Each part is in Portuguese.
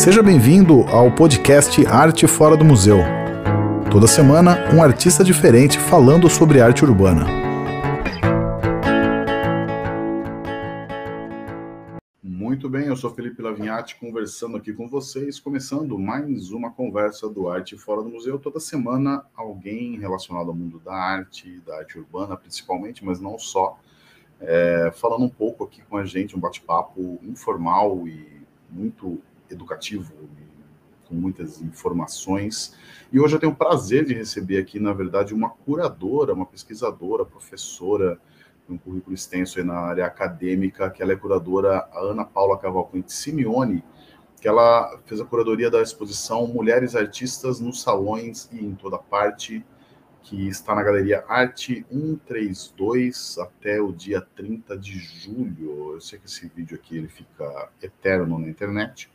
Seja bem-vindo ao podcast Arte Fora do Museu. Toda semana, um artista diferente falando sobre arte urbana. Muito bem, eu sou Felipe Lavinhati conversando aqui com vocês, começando mais uma conversa do Arte Fora do Museu. Toda semana, alguém relacionado ao mundo da arte, da arte urbana principalmente, mas não só, é, falando um pouco aqui com a gente, um bate-papo informal e muito educativo, com muitas informações. E hoje eu tenho o prazer de receber aqui, na verdade, uma curadora, uma pesquisadora, professora, um currículo extenso na área acadêmica, que ela é curadora, a Ana Paula Cavalcante Simeone, que ela fez a curadoria da exposição Mulheres Artistas nos Salões e em Toda Parte, que está na Galeria Arte 132 até o dia 30 de julho. Eu sei que esse vídeo aqui ele fica eterno na internet,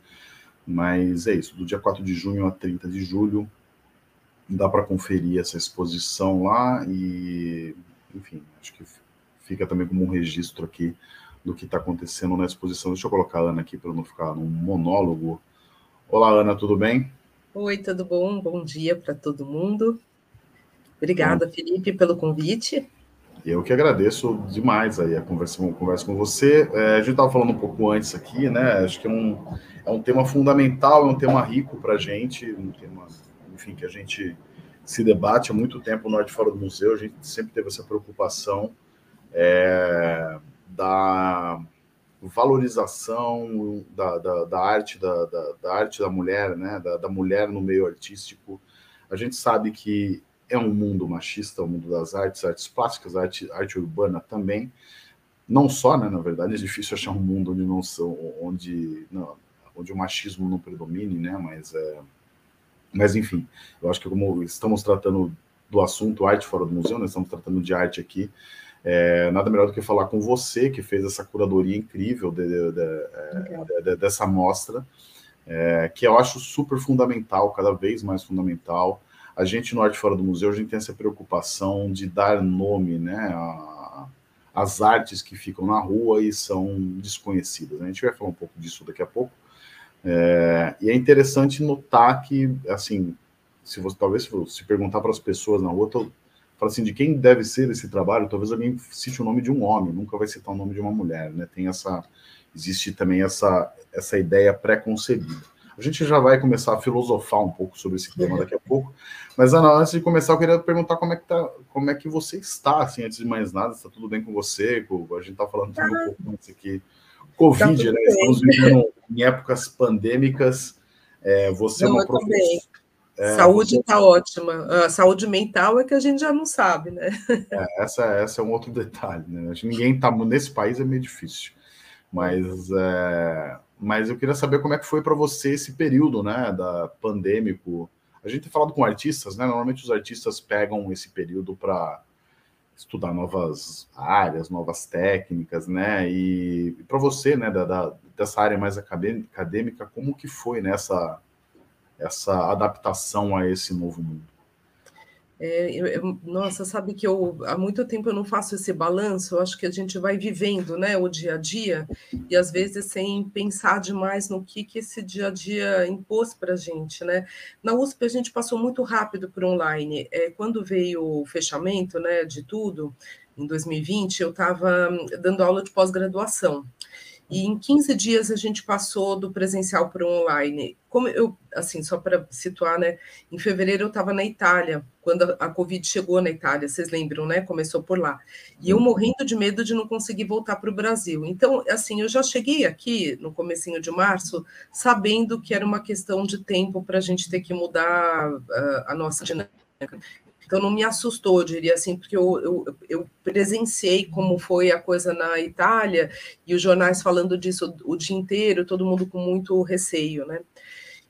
mas é isso, do dia 4 de junho a 30 de julho, dá para conferir essa exposição lá e, enfim, acho que fica também como um registro aqui do que está acontecendo na exposição. Deixa eu colocar a Ana aqui para não ficar num monólogo. Olá, Ana, tudo bem? Oi, tudo bom? Bom dia para todo mundo. Obrigada. Felipe, pelo convite. Eu que agradeço demais aí a conversa, conversa com você. É, a gente estava falando um pouco antes aqui, né? Acho que é um, é um tema fundamental, é um tema rico para a gente, um tema, enfim, que a gente se debate há muito tempo no Norte Fora do Museu. A gente sempre teve essa preocupação é, da valorização da, da, da arte da, da, arte da mulher, né? Da mulher no meio artístico. A gente sabe que é um mundo machista, o mundo das artes, artes plásticas, arte, arte urbana também. Não só, né, na verdade, é difícil achar um mundo onde não são, onde, não, onde o machismo não predomine, né, mas é, mas enfim, eu acho que como estamos tratando do assunto arte fora do museu, né, estamos tratando de arte aqui, é, nada melhor do que falar com você que fez essa curadoria incrível de, de, de, de dessa mostra, é, que eu acho super fundamental, cada vez mais fundamental a gente no Arte Fora do Museu, a gente tem essa preocupação de dar nome né, às artes que ficam na rua e são desconhecidas. A gente vai falar um pouco disso daqui a pouco. É, e é interessante notar que, assim, se você talvez se perguntar para as pessoas na rua, fala assim, de quem deve ser esse trabalho, talvez alguém cite o nome de um homem, nunca vai citar o nome de uma mulher, né? Tem essa, existe também essa, essa ideia pré-concebida. A gente já vai começar a filosofar um pouco sobre esse tema daqui a pouco. Mas, Ana, antes de começar, eu queria perguntar como é que, tá, como é que você está, assim, antes de mais nada, está tudo bem com você? A gente está falando também um pouco antes aqui. Covid, tá né? Bem. Estamos vivendo em épocas pandêmicas. É, você é não, é uma professora. É, saúde está você... ótima. A saúde mental é que a gente já não sabe, né? É, essa, essa é um outro detalhe, né? Ninguém está nesse país é meio difícil. Mas é, mas eu queria saber como é que foi para você esse período, né, da pandêmico. A gente tem falado com artistas, né? Normalmente os artistas pegam esse período para estudar novas áreas, novas técnicas, né? E, para você, né, da, da, dessa área mais acadêmica, como que foi nessa essa adaptação a esse novo mundo? É, eu, nossa, sabe que eu há muito tempo eu não faço esse balanço, eu acho que a gente vai vivendo né, o dia a dia, e às vezes sem pensar demais no que, que esse dia a dia impôs para a gente. Né? Na USP a gente passou muito rápido para online. É, quando veio o fechamento né, de tudo, em 2020, eu estava dando aula de pós-graduação. E em 15 dias a gente passou do presencial para o online. Como eu, assim, só para situar, né? Em fevereiro eu estava na Itália, quando a, a, Covid chegou na Itália, vocês lembram, né? Começou por lá. E eu morrendo de medo de não conseguir voltar para o Brasil. Então, assim, eu já cheguei aqui no comecinho de março, sabendo que era uma questão de tempo para a gente ter que mudar uh, a nossa dinâmica. Então não me assustou, diria assim, porque eu, eu, eu, presenciei como foi a coisa na Itália e os jornais falando disso o dia inteiro, todo mundo com muito receio, né?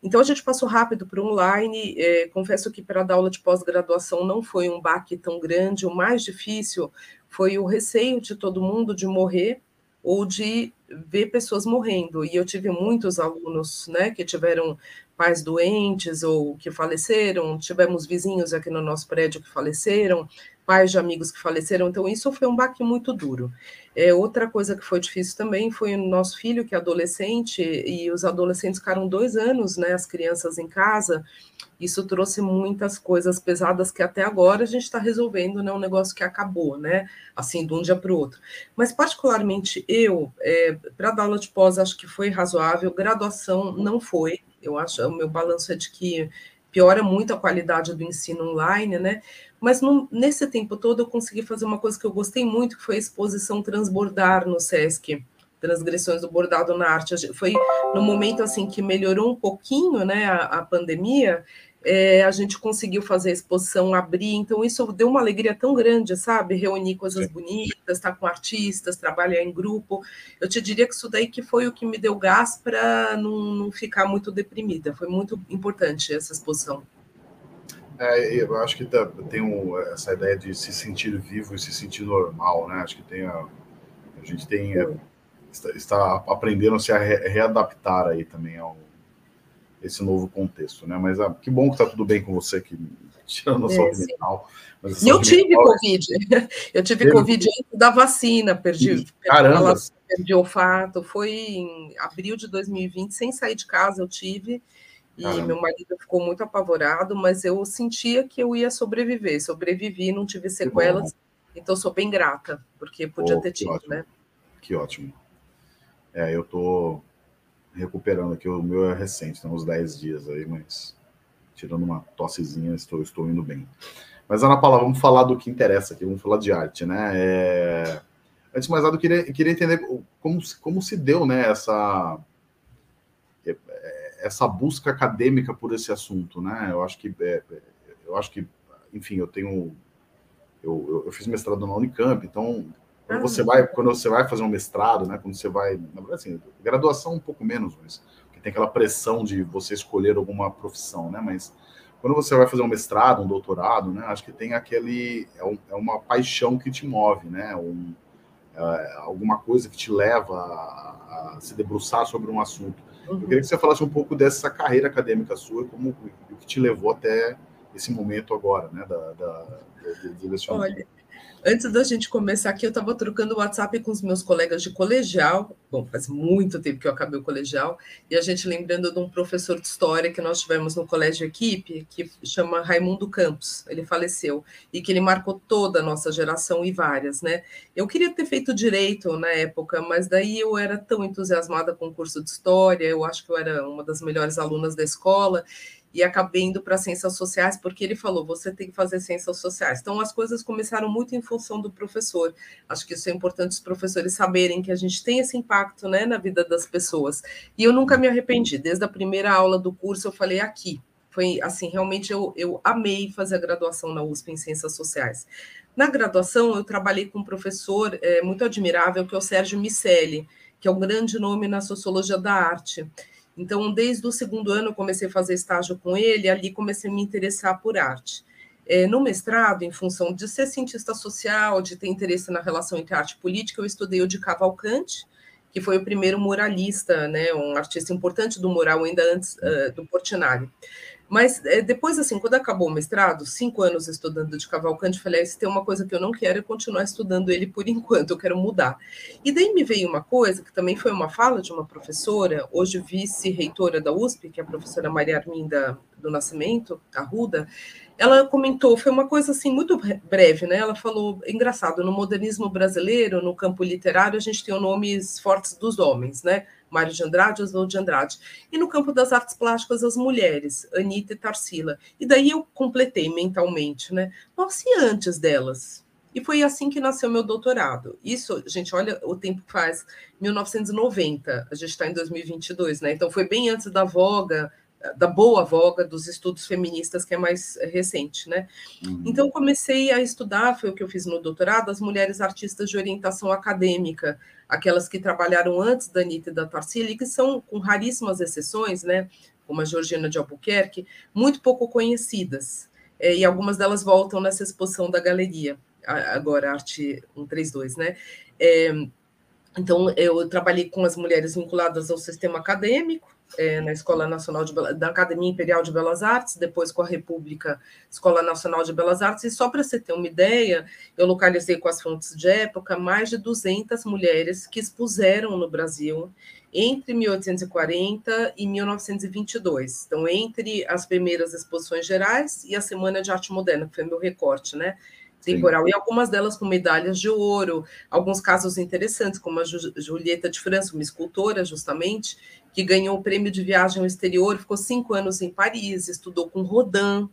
Então a gente passou rápido para online. É, confesso que para dar aula de pós-graduação não foi um baque tão grande. O mais difícil foi o receio de todo mundo de morrer ou de ver pessoas morrendo. E eu tive muitos alunos, né, que tiveram pais doentes ou que faleceram, tivemos vizinhos aqui no nosso prédio que faleceram, pais de amigos que faleceram, então isso foi um baque muito duro. É, outra coisa que foi difícil também foi o nosso filho, que é adolescente, e os adolescentes ficaram dois anos, né, as crianças em casa, isso trouxe muitas coisas pesadas que até agora a gente está resolvendo, né, um negócio que acabou, né, assim, de um dia para o outro. Mas, particularmente, eu, é, para dar aula de pós, acho que foi razoável, graduação não foi, eu acho, o meu balanço é de que piora muito a qualidade do ensino online, né? Mas no, nesse tempo todo eu consegui fazer uma coisa que eu gostei muito, que foi a exposição Transbordar no SESC, Transgressões do Bordado na Arte. Foi no momento assim que melhorou um pouquinho né, a, a pandemia, é, a gente conseguiu fazer a exposição abrir, então isso deu uma alegria tão grande, sabe? Reunir coisas Sim. bonitas, estar com artistas, trabalhar em grupo. Eu te diria que isso daí que foi o que me deu gás para não, não, ficar muito deprimida. Foi muito importante essa exposição. É, eu acho que tá, tem um, essa ideia de se sentir vivo e se sentir normal, né? Acho que tem a, a gente tem é, está, está, aprendendo a se readaptar aí também ao esse novo contexto, né? Mas ah, que bom que está tudo bem com você, que tirando a saúde é, mental. E eu tive mental, Covid. Eu tive teve... Covid antes da vacina, perdi, Caramba. perdi olfato. Foi em abril de 2020, sem sair de casa, eu tive. E Caramba. meu marido ficou muito apavorado, mas eu sentia que eu ia sobreviver. Sobrevivi, não tive sequelas. Então, sou bem grata, porque podia oh, ter tido, ótimo. né? Que ótimo. É, eu tô recuperando aqui, o meu é recente, tem uns 10 dias aí, mas tirando uma tossezinha, estou, estou indo bem. Mas, Ana Paula, vamos falar do que interessa aqui, vamos falar de arte, né? É... Antes de mais nada, eu queria, queria entender como, como se deu né, essa, essa busca acadêmica por esse assunto, né? Eu acho que, é, eu acho que enfim, eu tenho. Eu, eu, fiz mestrado na Unicamp, então quando você vai, quando você vai fazer um mestrado, né? Quando você vai, na verdade, assim, graduação um pouco menos, mas tem aquela pressão de você escolher alguma profissão, né? Mas quando você vai fazer um mestrado, um doutorado, né? Acho que tem aquele é, um, é uma paixão que te move, né? Um, é, alguma coisa que te leva a, a, se debruçar sobre um assunto. Uhum. Eu queria que você falasse um pouco dessa carreira acadêmica sua, como o que te levou até esse momento agora, né? Da, da, da, da Olha, Antes da gente começar aqui, eu estava trocando WhatsApp com os meus colegas de colegial. Bom, faz muito tempo que eu acabei o colegial, e a gente lembrando de um professor de história que nós tivemos no colégio equipe, que chama Raimundo Campos. Ele faleceu e que ele marcou toda a nossa geração e várias, né? Eu queria ter feito direito na época, mas daí eu era tão entusiasmada com o curso de história, eu acho que eu era uma das melhores alunas da escola, e acabei indo para ciências sociais, porque ele falou: você tem que fazer ciências sociais. Então, as coisas começaram muito em função do professor. Acho que isso é importante os professores saberem que a gente tem esse impacto né, na vida das pessoas. E eu nunca me arrependi. Desde a primeira aula do curso, eu falei aqui. Foi assim, realmente eu, eu amei fazer a graduação na USP em Ciências Sociais. Na graduação, eu trabalhei com um professor é, muito admirável, que é o Sérgio Micelli, que é um grande nome na sociologia da arte. Então, desde o segundo ano, comecei a fazer estágio com ele, ali comecei a me interessar por arte. É, no mestrado, em função de ser cientista social, de ter interesse na relação entre arte e política, eu estudei o de Cavalcante, que foi o primeiro muralista, né, um artista importante do mural, ainda antes uh, do Portinari. Mas é, depois, assim, quando acabou o mestrado, cinco anos estudando de Cavalcante, falei, ah, se tem uma coisa que eu não quero é continuar estudando ele por enquanto, eu quero mudar. E daí me veio uma coisa, que também foi uma fala de uma professora, hoje vice-reitora da USP, que é a professora Maria Arminda do Nascimento, Arruda, ela comentou, foi uma coisa assim muito breve, né? Ela falou, engraçado, no modernismo brasileiro, no campo literário, a gente tem os nomes fortes dos homens, né? Mário de Andrade, Oswald de Andrade. E no campo das artes plásticas, as mulheres, Anitta e Tarsila. E daí eu completei mentalmente, né? Nossa, e antes delas? E foi assim que nasceu meu doutorado. Isso, gente, olha o tempo faz, 1990, a gente está em 2022, né? Então foi bem antes da voga da boa voga dos estudos feministas, que é mais recente, né? Uhum. Então, comecei a estudar, foi o que eu fiz no doutorado, as mulheres artistas de orientação acadêmica, aquelas que trabalharam antes da Anitta e da Tarsila, que são, com raríssimas exceções, né? Como a Georgina de Albuquerque, muito pouco conhecidas. É, e algumas delas voltam nessa exposição da galeria, agora, Arte 132, né? É, então, eu trabalhei com as mulheres vinculadas ao sistema acadêmico, é, na Escola Nacional de da Academia Imperial de Belas Artes, depois com a República Escola Nacional de Belas Artes, e só para você ter uma ideia, eu localizei com as fontes de época mais de 200 mulheres que expuseram no Brasil entre 1840 e 1922. Então, entre as primeiras exposições gerais e a Semana de Arte Moderna, que foi meu recorte, né? temporal, Sim. e algumas delas com medalhas de ouro, alguns casos interessantes, como a Julieta de França, uma escultora, justamente, que ganhou o prêmio de viagem ao exterior, ficou cinco anos em Paris, estudou com Rodin,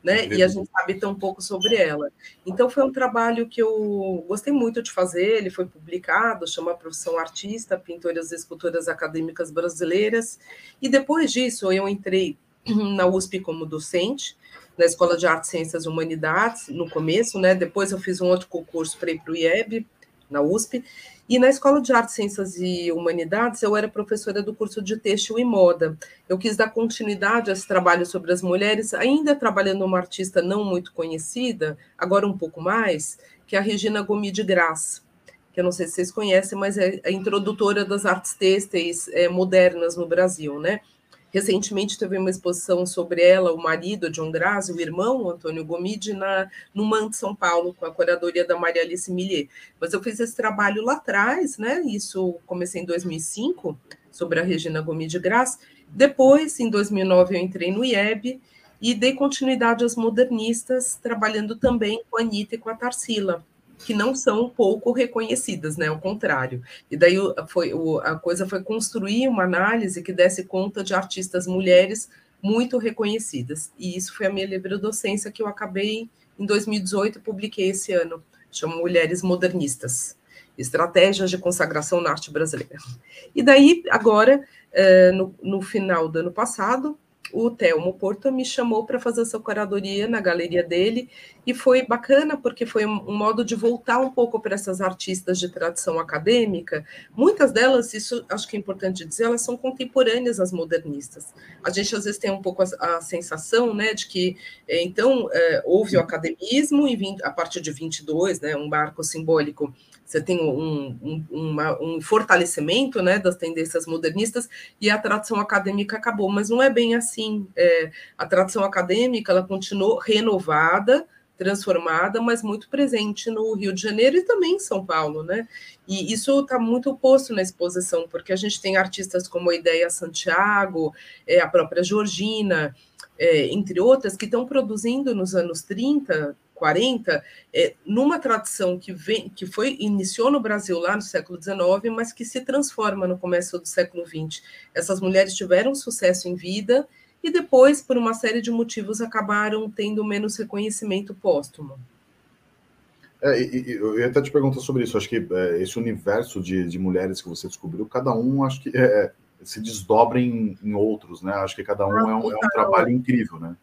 né? E a gente sabe tão pouco sobre ela. Então foi um trabalho que eu gostei muito de fazer, ele foi publicado, chama Profissão Artista, Pintoras e Escultoras Acadêmicas Brasileiras, e depois disso eu entrei na USP como docente, na Escola de Artes, Ciências e Humanidades, no começo, né? Depois eu fiz um outro concurso para ir para o IEB, na USP, e na Escola de Artes, Ciências e Humanidades, eu era professora do curso de Têxtil e Moda. Eu quis dar continuidade a esse trabalho sobre as mulheres, ainda trabalhando uma artista não muito conhecida, agora um pouco mais, que é a Regina Gomi de Graça, que eu não sei se vocês conhecem, mas é a introdutora das artes têxteis é, modernas no Brasil, né? Recentemente teve uma exposição sobre ela, o marido, John Grazi, o irmão, Antônio Gomide, na, no MAN de São Paulo, com a curadoria da Maria Alice Millier. Mas eu fiz esse trabalho lá atrás, né? Isso comecei em 2005, sobre a Regina Gomide Grazi. Depois, em 2009, eu entrei no IEB e dei continuidade às modernistas, trabalhando também com a Anitta e com a Tarsila que não são pouco reconhecidas, né? Ao contrário. E daí foi, a coisa foi construir uma análise que desse conta de artistas mulheres muito reconhecidas. E isso foi a minha livre docência que eu acabei em 2018 publiquei esse ano. Chama Mulheres Modernistas. Estratégias de consagração na arte brasileira. E daí, agora, eh, no final do ano passado, o Telmo Porto me chamou para fazer essa curadoria na galeria dele e foi bacana porque foi um, modo de voltar um pouco para essas artistas de tradição acadêmica. Muitas delas, isso acho que é importante dizer, elas são contemporâneas às modernistas. A gente às vezes tem um pouco a, a sensação, né, de que eh, então é, houve o academismo e a partir de 22, né, um marco simbólico você tem um, um, uma, um fortalecimento né, das tendências modernistas e a tradição acadêmica acabou, mas não é bem assim. É, a tradição acadêmica ela continuou renovada, transformada, mas muito presente no Rio de Janeiro e também em São Paulo, né? E isso está muito posto na exposição, porque a gente tem artistas como a Ideia Santiago, é, a própria Georgina, é, entre outras, que estão produzindo nos anos 30, 40, é, numa tradição que vem, que foi iniciou no Brasil lá no século XIX, mas que se transforma no começo do século XX. Essas mulheres tiveram sucesso em vida e depois, por uma série de motivos, acabaram tendo menos reconhecimento póstumo. É, eu ia até te perguntar sobre isso. Acho que é, esse universo de, de, mulheres que você descobriu, cada um acho que é, é se desdobra em, em, outros, né? Acho que cada um é, um, é um trabalho incrível, né?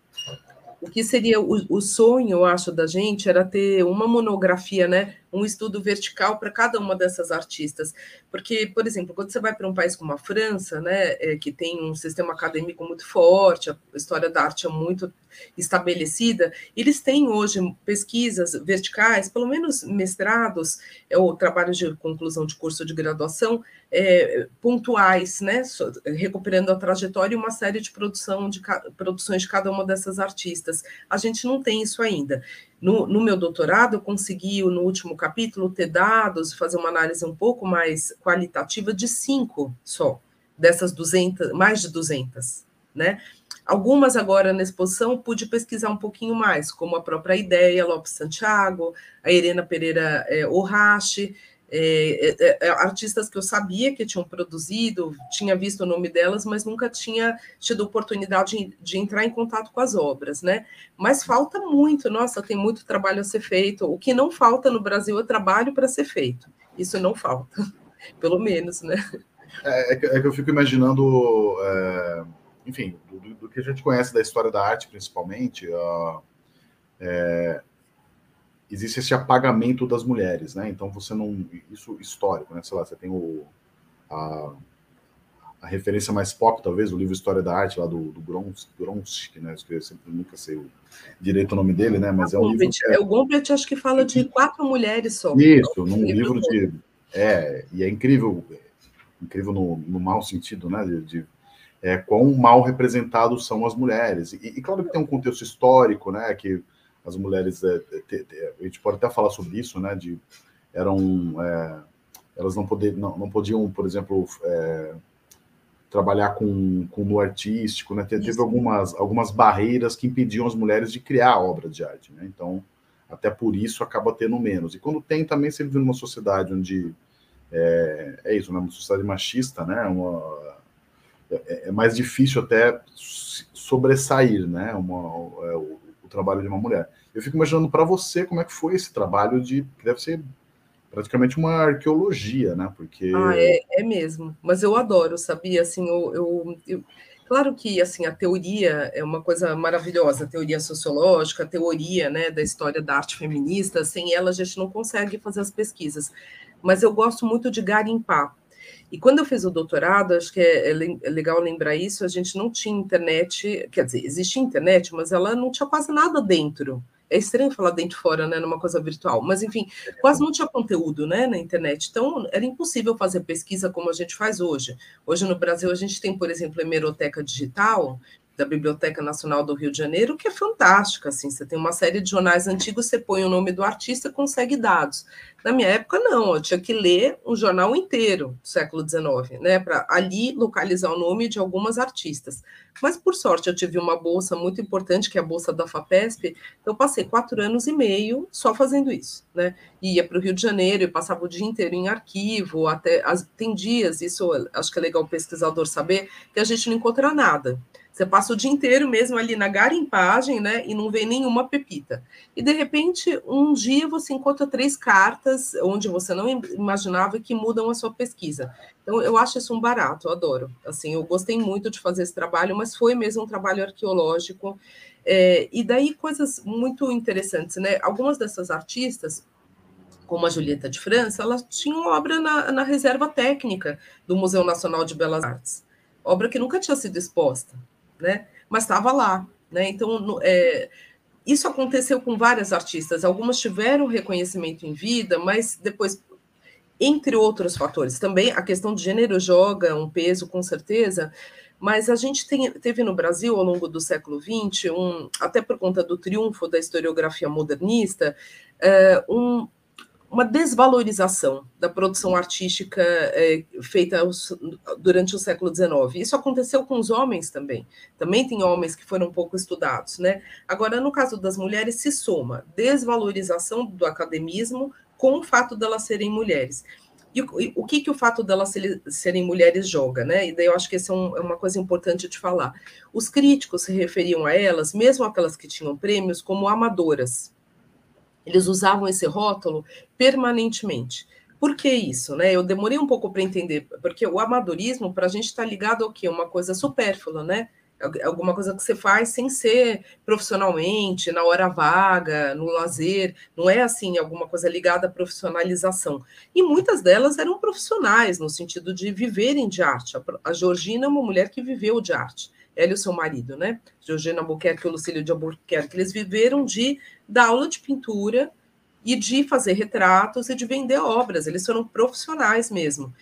O que seria o, o, sonho, eu acho, da gente era ter uma monografia, né? Um estudo vertical para cada uma dessas artistas. Porque, por exemplo, quando você vai para um país como a França, né, é, que tem um sistema acadêmico muito forte, a história da arte é muito estabelecida, eles têm hoje pesquisas verticais, pelo menos mestrados, é, ou trabalhos de conclusão de curso de graduação, é, pontuais, né, recuperando a trajetória e uma série de, produção de produções de cada uma dessas artistas. A gente não tem isso ainda. No, no, meu doutorado, eu consegui, no último capítulo, ter dados, fazer uma análise um pouco mais qualitativa de cinco só, dessas 200, mais de 200, né? Algumas agora na exposição pude pesquisar um pouquinho mais, como a própria Ideia Lopes Santiago, a Irena Pereira é, Orrache, é, é, é, artistas que eu sabia que tinham produzido, tinha visto o nome delas, mas nunca tinha tido oportunidade de, de, entrar em contato com as obras, né? Mas falta muito, nossa, tem muito trabalho a ser feito. O que não falta no Brasil é trabalho para ser feito. Isso não falta, pelo menos, né? É, é, que, é eu fico imaginando, é, enfim, do, do, que a gente conhece da história da arte, principalmente, uh, existe esse apagamento das mulheres, né? Então você não. Isso histórico, né? Sei lá, você tem o. A, a referência mais pop, talvez, o livro História da Arte, lá do, do Gronsk, né? Eu sempre nunca sei o, direito o nome dele, né? Mas é um livro. É... O Gombrich acho que fala de quatro mulheres só. Isso, num livro de. É, e é incrível, incrível no, no mau sentido, né? De, de é, quão mal representados são as mulheres. E, e, claro que tem um contexto histórico, né, que as mulheres, é, te, te, a gente pode até falar sobre isso, né, de eram, é, elas não, poder, não, não podiam, por exemplo, é, trabalhar com, com no artístico, né, teve algumas, algumas barreiras que impediam as mulheres de criar obras de arte, né, então até por isso acaba tendo menos. E quando tem também, você vive numa sociedade onde é, é isso, né, uma sociedade machista, né, uma é, é, mais difícil até sobressair, né? Uma, é, o, o, trabalho de uma mulher. Eu fico imaginando para você como é que foi esse trabalho de que deve ser praticamente uma arqueologia, né? Porque ah, é, é mesmo. Mas eu adoro, sabia? Assim, eu, eu, eu, claro que assim a teoria é uma coisa maravilhosa, a teoria sociológica, a teoria, né, da história da arte feminista. Sem ela a gente não consegue fazer as pesquisas. Mas eu gosto muito de garimpar e quando eu fiz o doutorado, acho que é, é, é, legal lembrar isso, a gente não tinha internet, quer dizer, existia internet, mas ela não tinha quase nada dentro. É estranho falar dentro fora, né, numa coisa virtual, mas enfim, quase não tinha conteúdo, né, na internet. Então, era impossível fazer pesquisa como a gente faz hoje. Hoje no Brasil a gente tem, por exemplo, a hemeroteca digital, da Biblioteca Nacional do Rio de Janeiro, que é fantástica, assim, você tem uma série de jornais antigos, você põe o nome do artista, consegue dados. Na minha época, não, eu tinha que ler um jornal inteiro do século XIX, né, para ali localizar o nome de algumas artistas. Mas, por sorte, eu tive uma bolsa muito importante, que é a bolsa da FAPESP, então eu passei quatro anos e meio só fazendo isso, né, ia para o Rio de Janeiro e passava o dia inteiro em arquivo, até, as, tem dias, isso acho que é legal o pesquisador saber, que a gente não encontra nada, você passa o dia inteiro mesmo ali na garimpagem, né? E não vê nenhuma pepita. E de repente, um dia você encontra três cartas onde você não imaginava que mudam a sua pesquisa. Então, eu acho isso um barato, eu adoro. Assim, eu gostei muito de fazer esse trabalho, mas foi mesmo um trabalho arqueológico. É, e daí coisas muito interessantes, né? Algumas dessas artistas como a Julieta de França, elas tinham obra na, na reserva técnica do Museu Nacional de Belas Artes, obra que nunca tinha sido exposta né? Mas estava lá, né? Então, é, isso aconteceu com várias artistas. Algumas tiveram reconhecimento em vida, mas depois, entre outros fatores, também a questão de gênero joga um peso, com certeza. Mas a gente tem, teve no Brasil, ao longo do século XX, um, até por conta do triunfo da historiografia modernista, é, um, uma desvalorização da produção artística é, feita durante o século XIX. Isso aconteceu com os homens também. Também tem homens que foram pouco estudados, né? Agora, no caso das mulheres, se soma desvalorização do academismo com o fato delas serem mulheres. E o, o que, que o fato delas serem mulheres joga, né? E daí eu acho que essa é, um, é uma coisa importante de falar. Os críticos se referiam a elas, mesmo aquelas que tinham prêmios, como amadoras eles usavam esse rótulo permanentemente. Por que isso? Né? Eu demorei um pouco para entender, porque o amadorismo, para a gente, está ligado ao quê? Uma coisa supérflua, né? Alguma coisa que você faz sem ser profissionalmente, na hora vaga, no lazer, não é assim, alguma coisa ligada à profissionalização. E muitas delas eram profissionais, no sentido de viverem de arte. A Georgina é uma mulher que viveu de arte ela e o seu marido, né? Georgina Albuquerque e Lucílio de Albuquerque, eles viveram de dar aula de pintura e de fazer retratos e de vender obras, eles foram profissionais mesmo.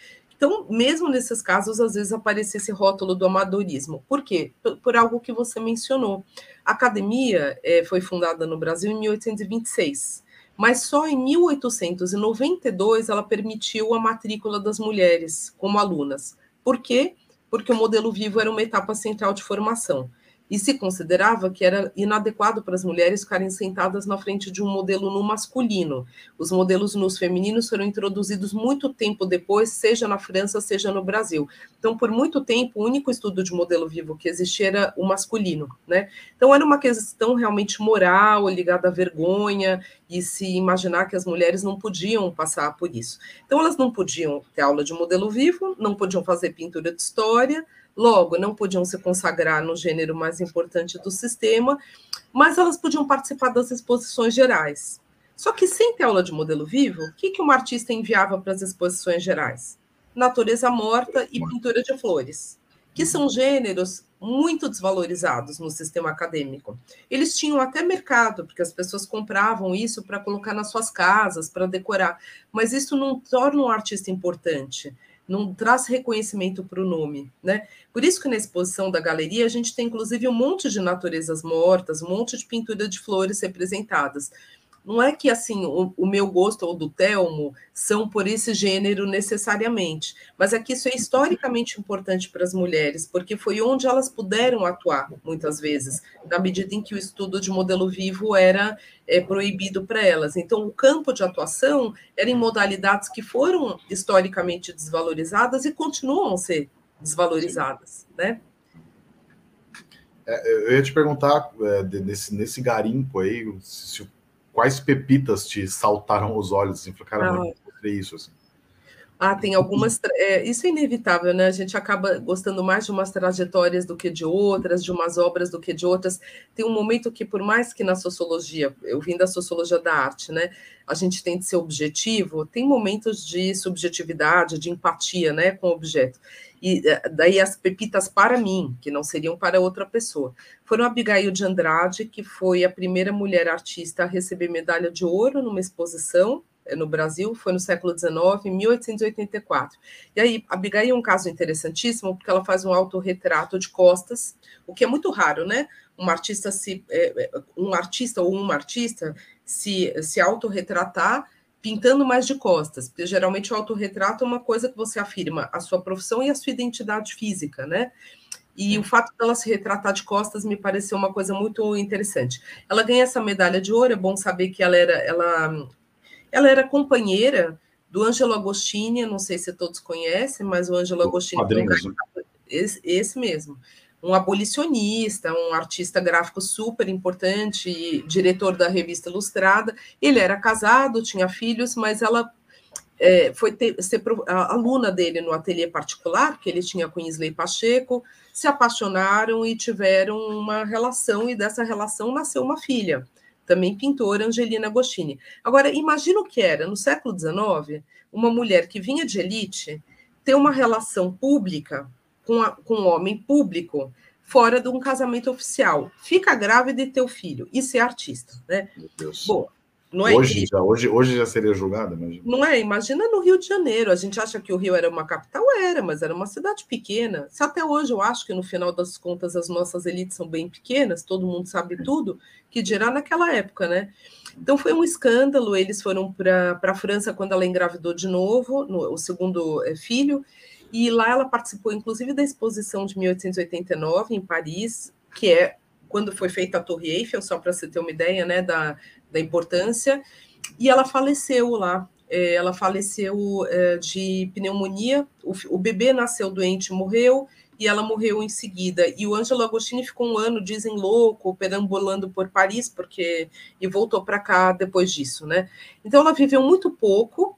Então, mesmo nesses casos, às vezes aparecia esse rótulo do amadorismo. Por quê? Por, por algo que você mencionou. A academia é, foi fundada no Brasil em 1826, mas só em 1892 ela permitiu a matrícula das mulheres como alunas. Por quê? Porque o modelo vivo era uma etapa central de formação e se considerava que era inadequado para as mulheres ficarem sentadas na frente de um modelo no masculino. Os modelos nos femininos foram introduzidos muito tempo depois, seja na França, seja no Brasil. Então, por muito tempo, o único estudo de modelo vivo que existia era o masculino, né? Então, era uma questão realmente moral, ligada à vergonha, e se imaginar que as mulheres não podiam passar por isso. Então, elas não podiam ter aula de modelo vivo, não podiam fazer pintura de história, Logo, não podiam se consagrar no gênero mais importante do sistema, mas elas podiam participar das exposições gerais. Só que sem ter aula de modelo vivo, o que, que uma artista enviava para as exposições gerais? Natureza morta e pintura de flores, que são gêneros muito desvalorizados no sistema acadêmico. Eles tinham até mercado, porque as pessoas compravam isso para colocar nas suas casas, para decorar, mas isso não torna um artista importante. Não traz reconhecimento para o nome, né? Por isso que na exposição da galeria a gente tem inclusive um monte de naturezas mortas, um monte de pintura de flores representadas não é que assim o, o, meu gosto ou do Telmo são por esse gênero necessariamente, mas é que isso é historicamente importante para as mulheres, porque foi onde elas puderam atuar muitas vezes, na medida em que o estudo de modelo vivo era é, proibido para elas. Então, o campo de atuação era em modalidades que foram historicamente desvalorizadas e continuam a ser desvalorizadas, né? É, eu ia te perguntar é, nesse, nesse garimpo aí, se, quais pepitas te saltaram aos olhos? Assim, cara, ah. isso, assim. Ah, tem algumas. É, isso é inevitável, né? A gente acaba gostando mais de umas trajetórias do que de outras, de umas obras do que de outras. Tem um momento que, por mais que na sociologia, eu vim da sociologia da arte, né? A gente tem de ser objetivo, tem momentos de subjetividade, de empatia, né, com o objeto. E é, daí as pepitas para mim, que não seriam para outra pessoa, foram Abigail de Andrade, que foi a primeira mulher artista a receber medalha de ouro numa exposição no Brasil, foi no século XIX, em 1884. E aí, Abigail é um caso interessantíssimo, porque ela faz um autorretrato de costas, o que é muito raro, né? Um artista, se, eh, eh, um artista ou uma artista se, se autorretratar pintando mais de costas, porque geralmente o autorretrato é uma coisa que você afirma a sua profissão e a sua identidade física, né? E o fato dela se retratar de costas me pareceu uma coisa muito interessante. Ela ganha essa medalha de ouro, é bom saber que ela era, ela ela era companheira do Angelo Agostini, não sei se todos conhecem, mas o Angelo Agostini um né? esse, esse mesmo, um abolicionista, um artista gráfico super importante, diretor da revista Ilustrada. Ele era casado, tinha filhos, mas ela é, foi ter, ser aluna dele no ateliê particular, que ele tinha com Isley Pacheco, se apaixonaram e tiveram uma relação, e dessa relação nasceu uma filha também pintora Angelina Agostini. Agora, imagina o que era, no século XIX, uma mulher que vinha de elite ter uma relação pública com, a, com um homem público fora de um casamento oficial. Fica grávida e ter o filho. E ser artista, né? Meu Deus. Bom, não é hoje, já, hoje, hoje já seria julgada, imagina. Não é? Imagina no Rio de Janeiro. A gente acha que o Rio era uma capital, era, mas era uma cidade pequena. Se até hoje eu acho que no final das contas as nossas elites são bem pequenas, todo mundo sabe tudo, que dirá naquela época, né? Então foi um escândalo. Eles foram para a França quando ela engravidou de novo, no, o segundo é, filho, e lá ela participou, inclusive, da exposição de 1889 em Paris, que é quando foi feita a Torre Eiffel, só para você ter uma ideia, né, da, da importância, e ela faleceu lá. É, ela faleceu é, de pneumonia, o, o bebê nasceu doente, morreu, e ela morreu em seguida. E o Ângelo Agostini ficou um ano, dizem, louco, perambulando por Paris, porque e voltou para cá depois disso, né? Então ela viveu muito pouco,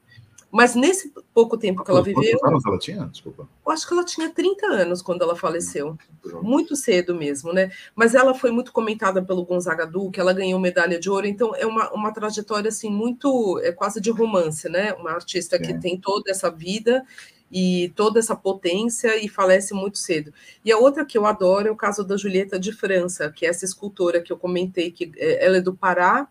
mas nesse pouco tempo que ela viveu. Quantos anos ela tinha? Desculpa. Eu acho que ela tinha 30 anos quando ela faleceu. Muito cedo mesmo, né? Mas ela foi muito comentada pelo Gonzaga Duque, ela ganhou medalha de ouro, então é uma, uma trajetória assim muito. é quase de romance, né? Uma artista que tem toda essa vida e toda essa potência e falece muito cedo. E a outra que eu adoro é o caso da Julieta de França, que é essa escultora que eu comentei, que é, ela é do Pará,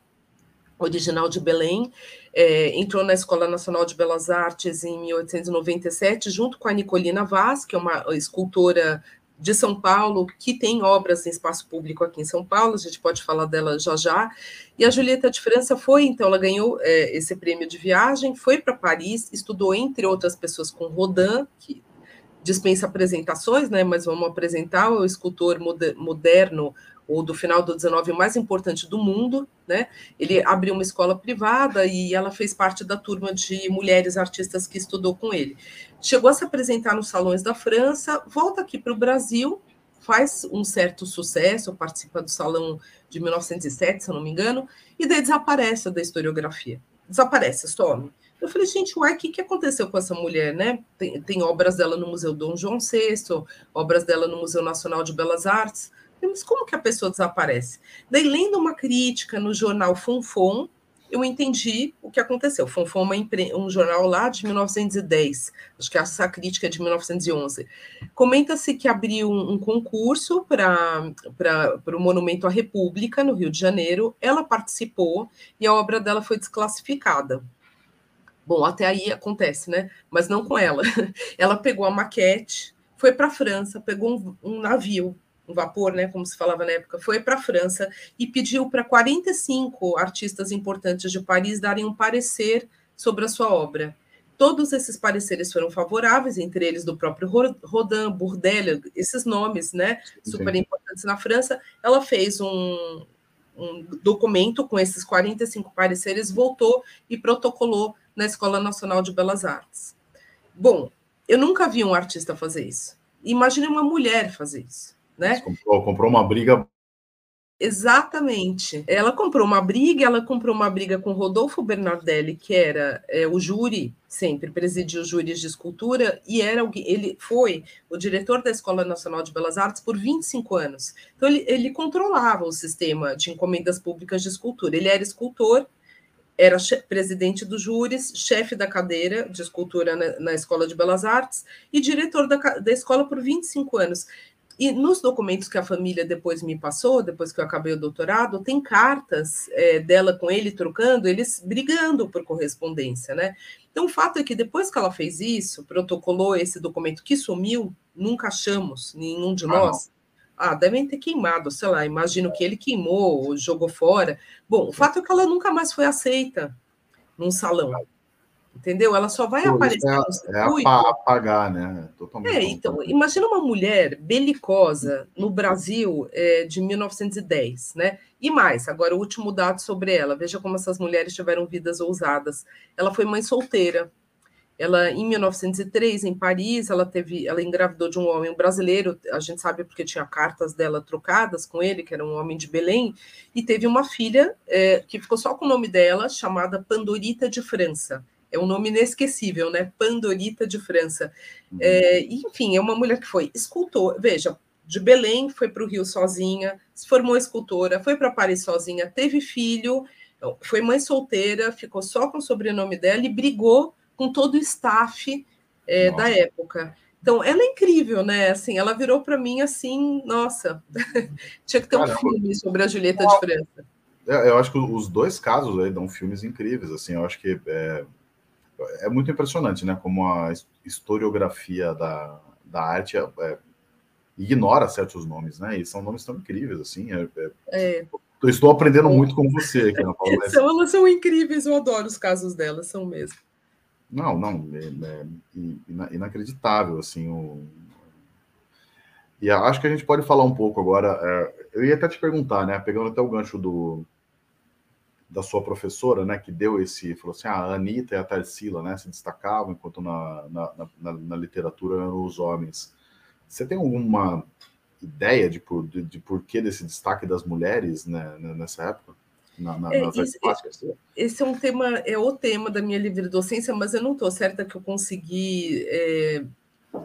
original de Belém, é, entrou na Escola Nacional de Belas Artes em 1897, junto com a Nicolina Vaz, que é uma escultora de São Paulo, que tem obras em espaço público aqui em São Paulo, a gente pode falar dela já já. E a Julieta de França foi, então, ela ganhou é, esse prêmio de viagem, foi para Paris, estudou, entre outras pessoas, com Rodin, que dispensa apresentações, né, mas vamos apresentar o escultor moderno ou do final do 19 o mais importante do mundo, né? Ele abriu uma escola privada e ela fez parte da turma de mulheres artistas que estudou com ele. Chegou a se apresentar nos salões da França, volta aqui para o Brasil, faz um certo sucesso, participa do salão de 1907, se eu não me engano, e daí desaparece da historiografia. Desaparece, some. Eu falei, gente, uai, o que, que aconteceu com essa mulher, né? Tem, tem obras dela no Museu Dom João VI, obras dela no Museu Nacional de Belas Artes, mas como que a pessoa desaparece? Daí, lendo uma crítica no jornal Fonfon, eu entendi o que aconteceu. Fonfon é um jornal lá de 1910, acho que essa crítica é de 1911. Comenta-se que abriu um, um concurso para o Monumento à República, no Rio de Janeiro. Ela participou e a obra dela foi desclassificada. Bom, até aí acontece, né? Mas não com ela. Ela pegou a maquete, foi para a França, pegou um, um, navio, um vapor, né? Como se falava na época, foi para a França e pediu para 45 artistas importantes de Paris darem um parecer sobre a sua obra. Todos esses pareceres foram favoráveis, entre eles do próprio Rodin, Bourdelle, esses nomes, né? Super importantes na França. Ela fez um, um documento com esses 45 pareceres, voltou e protocolou na Escola Nacional de Belas Artes. Bom, eu nunca vi um artista fazer isso. Imagine uma mulher fazer isso, né? Comprou, comprou uma briga Exatamente. Ela comprou uma briga, ela comprou uma briga com Rodolfo Bernardelli, que era é, o júri, sempre presidiu júris de escultura, e era ele foi o diretor da Escola Nacional de Belas Artes por 25 anos. Então, ele, ele controlava o sistema de encomendas públicas de escultura. Ele era escultor, era presidente dos júris, chefe da cadeira de escultura na, na, Escola de Belas Artes e diretor da, da escola por 25 anos. E nos documentos que a família depois me passou, depois que eu acabei o doutorado, tem cartas é, dela com ele trocando, eles brigando por correspondência, né? Então, o fato é que depois que ela fez isso, protocolou esse documento que sumiu, nunca achamos, nenhum de ah, nós. Ah, devem ter queimado, sei lá, imagino que ele queimou, jogou fora. Bom, o fato é que ela nunca mais foi aceita num salão. Entendeu? Ela só vai Pô, aparecer é, no circuito. É apagar, né? Totalmente. É, então, imagina uma mulher belicosa no Brasil é, de 1910, né? E mais, agora o último dado sobre ela. Veja como essas mulheres tiveram vidas ousadas. Ela foi mãe solteira, ela, em 1903, em Paris, ela teve, ela engravidou de um homem brasileiro, a gente sabe porque tinha cartas dela trocadas com ele, que era um homem de Belém, e teve uma filha é, que ficou só com o nome dela, chamada Pandorita de França. É um nome inesquecível, né? Pandorita de França. Uhum. É, enfim, é uma mulher que foi escultor. Veja, de Belém foi para o Rio sozinha, se formou escultora, foi para Paris sozinha, teve filho, foi mãe solteira, ficou só com o sobrenome dela e brigou com todo o staff é, da época. Então, ela é incrível, né? Assim, ela virou para mim assim, nossa, tinha que ter Caramba. um filme sobre a Julieta de França. É, eu acho que os dois casos aí dão filmes incríveis, assim, eu acho que é, é muito impressionante, né? Como a historiografia da, da arte é, é, ignora certos nomes, né? E são nomes tão incríveis, assim. É, é, é. Eu estou aprendendo muito com você aqui na Paula. São, elas são incríveis, eu adoro os casos delas, são mesmo. Não, não, é, é inacreditável, assim, o... E acho que a gente pode falar um pouco agora. Eu ia até te perguntar, né? Pegando até o gancho do, da sua professora, né? Que deu esse. Falou assim: ah, a Anitta e a Tarsila, né? Se destacavam, enquanto na, na, na, na literatura eram os homens. Você tem alguma ideia de, por, de, de porquê desse destaque das mulheres né, nessa época? na, na, é, esse, esse é um tema, é o tema da minha livre docência, mas eu não estou certa que eu consegui é,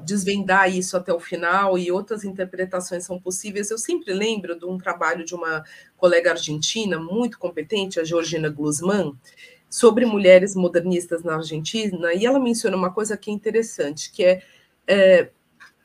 desvendar isso até o final e outras interpretações são possíveis. Eu sempre lembro de um trabalho de uma colega argentina muito competente, a Georgina Glusman, sobre mulheres modernistas na Argentina, e ela menciona uma coisa que é interessante, que é, é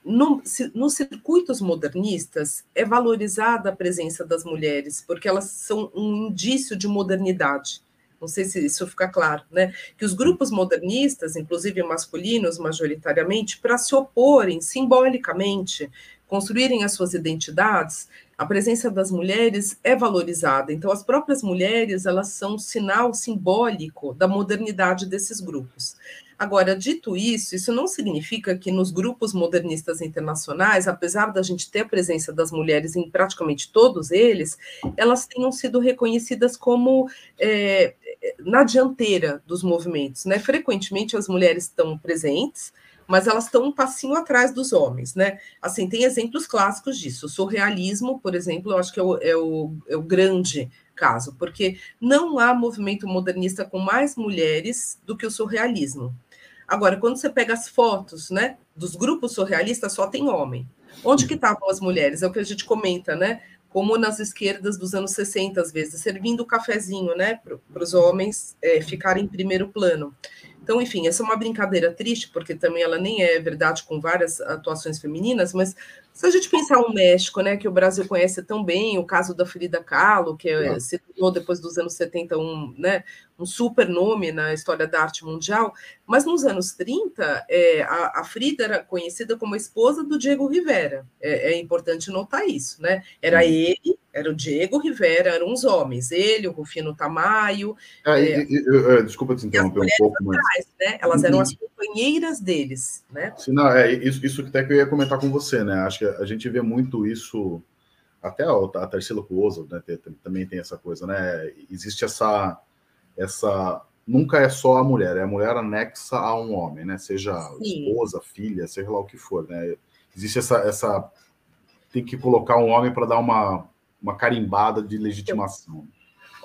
no, nos circuitos modernistas é valorizada a presença das mulheres, porque elas são um indício de modernidade. Não sei se isso fica claro, né? Que os grupos modernistas, inclusive masculinos, majoritariamente, para se oporem simbolicamente, construírem as suas identidades, a presença das mulheres é valorizada. Então, as próprias mulheres, elas são um sinal simbólico da modernidade desses grupos. Agora, dito isso, isso não significa que nos grupos modernistas internacionais, apesar da gente ter a presença das mulheres em praticamente todos eles, elas tenham sido reconhecidas como é, na dianteira dos movimentos. Né? Frequentemente as mulheres estão presentes, mas elas estão um passinho atrás dos homens, né? Assim, tem exemplos clássicos disso. O surrealismo, por exemplo, eu acho que é o, é o, é o grande caso, porque não há movimento modernista com mais mulheres do que o surrealismo. Agora, quando você pega as fotos, né, dos grupos surrealistas, só tem homem. Onde que estavam as mulheres? É o que a gente comenta, né? Como nas esquerdas dos anos 60, às vezes, servindo o cafezinho, né, para os homens é, ficarem em primeiro plano. Então, enfim, essa é uma brincadeira triste, porque também ela nem é verdade com várias atuações femininas, mas se a gente pensar o México, né, que o Brasil conhece tão bem, o caso da Frida Kahlo, que é. se tornou depois dos anos 70 um, né, um super nome na história da arte mundial, mas nos anos 30, é, a, a, Frida era conhecida como a esposa do Diego Rivera. É, é importante notar isso, né? Era hum. ele, era o Diego Rivera, eram os homens, ele, o Rufino Tamayo. Ah, é, e, e, desculpa te interromper um pouco, mas. né? Elas eram as companheiras deles, né? Sim, não, é isso, isso que até que eu ia comentar com você, né? Acho que a gente vê muito isso, até a, a Tarsila Cuoso, né? Também tem essa coisa, né? Existe essa essa nunca é só a mulher, é a mulher anexa a um homem, né? Seja Sim. esposa, filha, seja lá o que for, né? Existe essa, essa tem que colocar um homem para dar uma, uma carimbada de legitimação.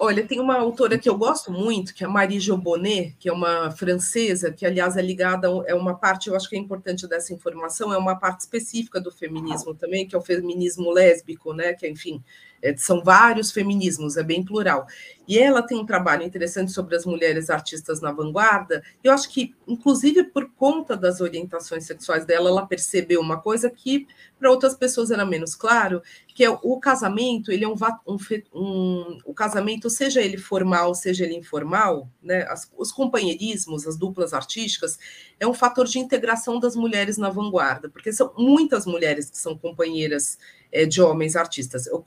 Olha, tem uma autora que eu gosto muito, que é Marie Jobonnet, que é uma francesa, que aliás é ligada, é uma parte, eu acho que é importante dessa informação, é uma parte específica do feminismo também, que é o feminismo lésbico, né? Que, enfim, é, são vários feminismos, é bem plural. E ela tem um trabalho interessante sobre as mulheres artistas na vanguarda. Eu acho que, inclusive por conta das orientações sexuais dela, ela percebeu uma coisa que para outras pessoas era menos claro, que é o casamento. Ele é um, um, um o casamento, seja ele formal, seja ele informal, né? As, os companheirismos, as duplas artísticas, é um fator de integração das mulheres na vanguarda, porque são muitas mulheres que são companheiras é, de homens artistas. Eu,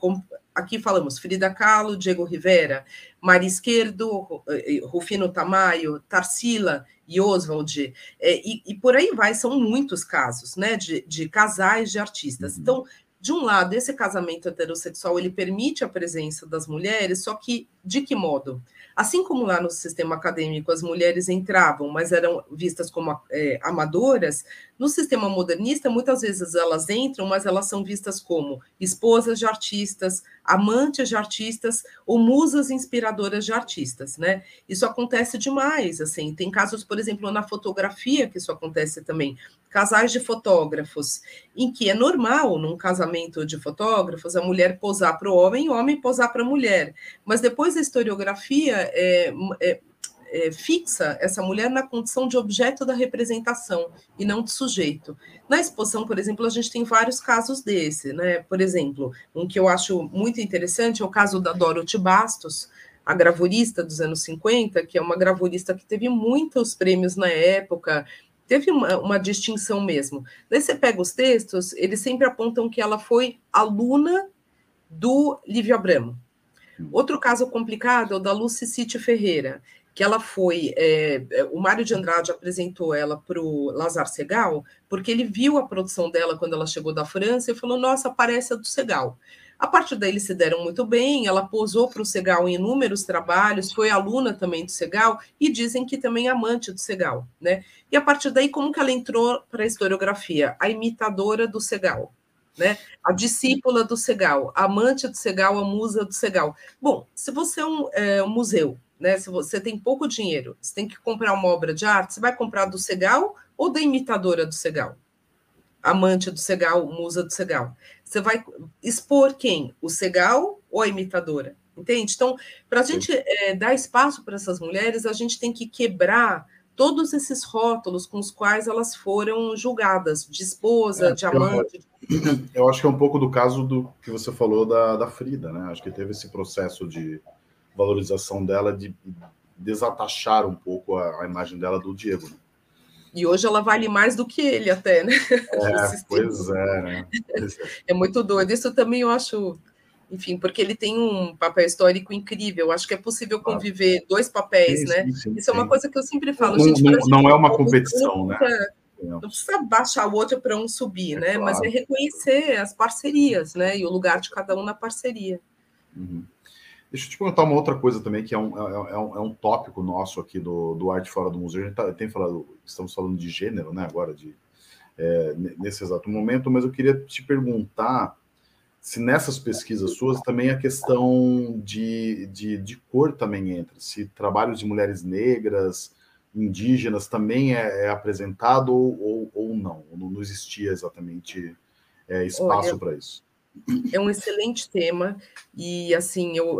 aqui falamos Frida Kahlo, Diego Rivera, Mari Esquerdo, eh, Rufino Tamayo, Tarsila e Oswald, é, e, e, por aí vai, são muitos casos, né, de, de casais de artistas. Uhum. Então, de um lado, esse casamento heterossexual, ele permite a presença das mulheres, só que de que modo? Assim como lá no sistema acadêmico as mulheres entravam, mas eram vistas como é, amadoras, no sistema modernista, muitas vezes elas entram, mas elas são vistas como esposas de artistas, amantes de artistas ou musas inspiradoras de artistas, né? Isso acontece demais, assim. Tem casos, por exemplo, na fotografia que isso acontece também. Casais de fotógrafos, em que é normal, num casamento de fotógrafos, a mulher posar para o homem e o homem posar para a mulher. Mas depois a historiografia é, é, é, fixa essa mulher na condição de objeto da representação e não de sujeito. Na exposição, por exemplo, a gente tem vários casos desse, né? Por exemplo, um que eu acho muito interessante é o caso da Dorothy Bastos, a gravurista dos anos 50, que é uma gravurista que teve muitos prêmios na época, teve uma, uma, distinção mesmo. Daí você pega os textos, eles sempre apontam que ela foi aluna do Livio Abramo. Outro caso complicado é o da Lucy City Ferreira, que ela foi. É, é, o Mário de Andrade apresentou ela para o Lazar Segal, porque ele viu a produção dela quando ela chegou da França e falou: Nossa, parece a do Segal. A partir daí eles se deram muito bem, ela posou para o Segal em inúmeros trabalhos, foi aluna também do Segal e dizem que também é amante do Segal, né? E a partir daí, como que ela entrou para a historiografia? A imitadora do Segal, né? A discípula do Segal, a amante do Segal, a musa do Segal. Bom, se você é um, é, um museu né? Se você tem pouco dinheiro, você tem que comprar uma obra de arte, você vai comprar do Segal ou da imitadora do Segal? Amante do Segal, musa do Segal. Você vai expor quem? O Segal ou a imitadora? Entende? Então, para a gente é, dar espaço para essas mulheres, a gente tem que quebrar todos esses rótulos com os quais elas foram julgadas, de esposa, é, de amante. Eu, eu, acho que é um pouco do caso do que você falou da, da Frida, né? Acho que teve esse processo de valorização dela, de desatachar um pouco a, a imagem dela do Diego. Né? E hoje ela vale mais do que ele até, né? É, pois é, né? É muito doido. Isso também eu acho, enfim, porque ele tem um papel histórico incrível. Acho que é possível conviver ah. dois papéis, sim, né? Sim, sim, Isso é uma coisa que eu sempre falo. Não, gente, não, não é uma competição, né? Não precisa baixar o outro para um subir, é né? Claro. Mas é reconhecer as parcerias, né? E o lugar de cada um na parceria. Uhum. Deixa eu te perguntar uma outra coisa também, que é um, é, é um, é um tópico nosso aqui do, do Arte Fora do Museu. A gente tá, tem falado, estamos falando de gênero, né, agora, de, é, nesse exato momento, mas eu queria te perguntar se nessas pesquisas suas também a questão de, de, de cor também entra, se trabalhos de mulheres negras, indígenas também é, é apresentado ou, ou não, não, não existia exatamente é, espaço para isso. É um excelente tema. E assim eu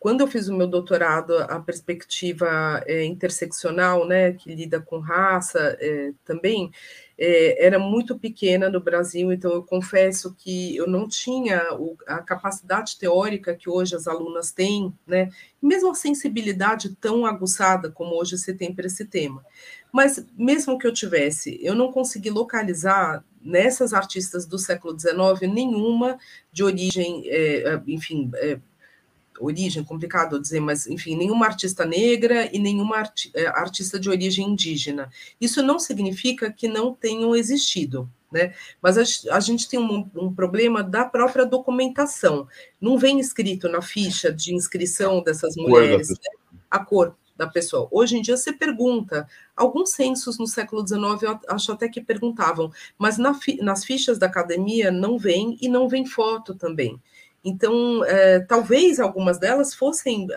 quando eu fiz o meu doutorado a perspectiva é, interseccional né que lida com raça é, também é, era muito pequena no Brasil. Então eu confesso que eu não tinha o, a capacidade teórica que hoje as alunas têm né mesmo a sensibilidade tão aguçada como hoje se tem para esse tema. Mas mesmo que eu tivesse eu não consegui localizar nessas artistas do século XIX, nenhuma de origem, é, enfim, é, origem, complicado dizer, mas, enfim, nenhuma artista negra e nenhuma arti é, artista de origem indígena. Isso não significa que não tenham existido, né? Mas a, a gente tem um, um, problema da própria documentação. Não vem escrito na ficha de inscrição dessas mulheres né? a cor da pessoa. Hoje em dia você pergunta, alguns censos no século XIX eu acho até que perguntavam, mas na, nas fichas da academia não vem e não vem foto também. Então, é, talvez algumas delas fossem,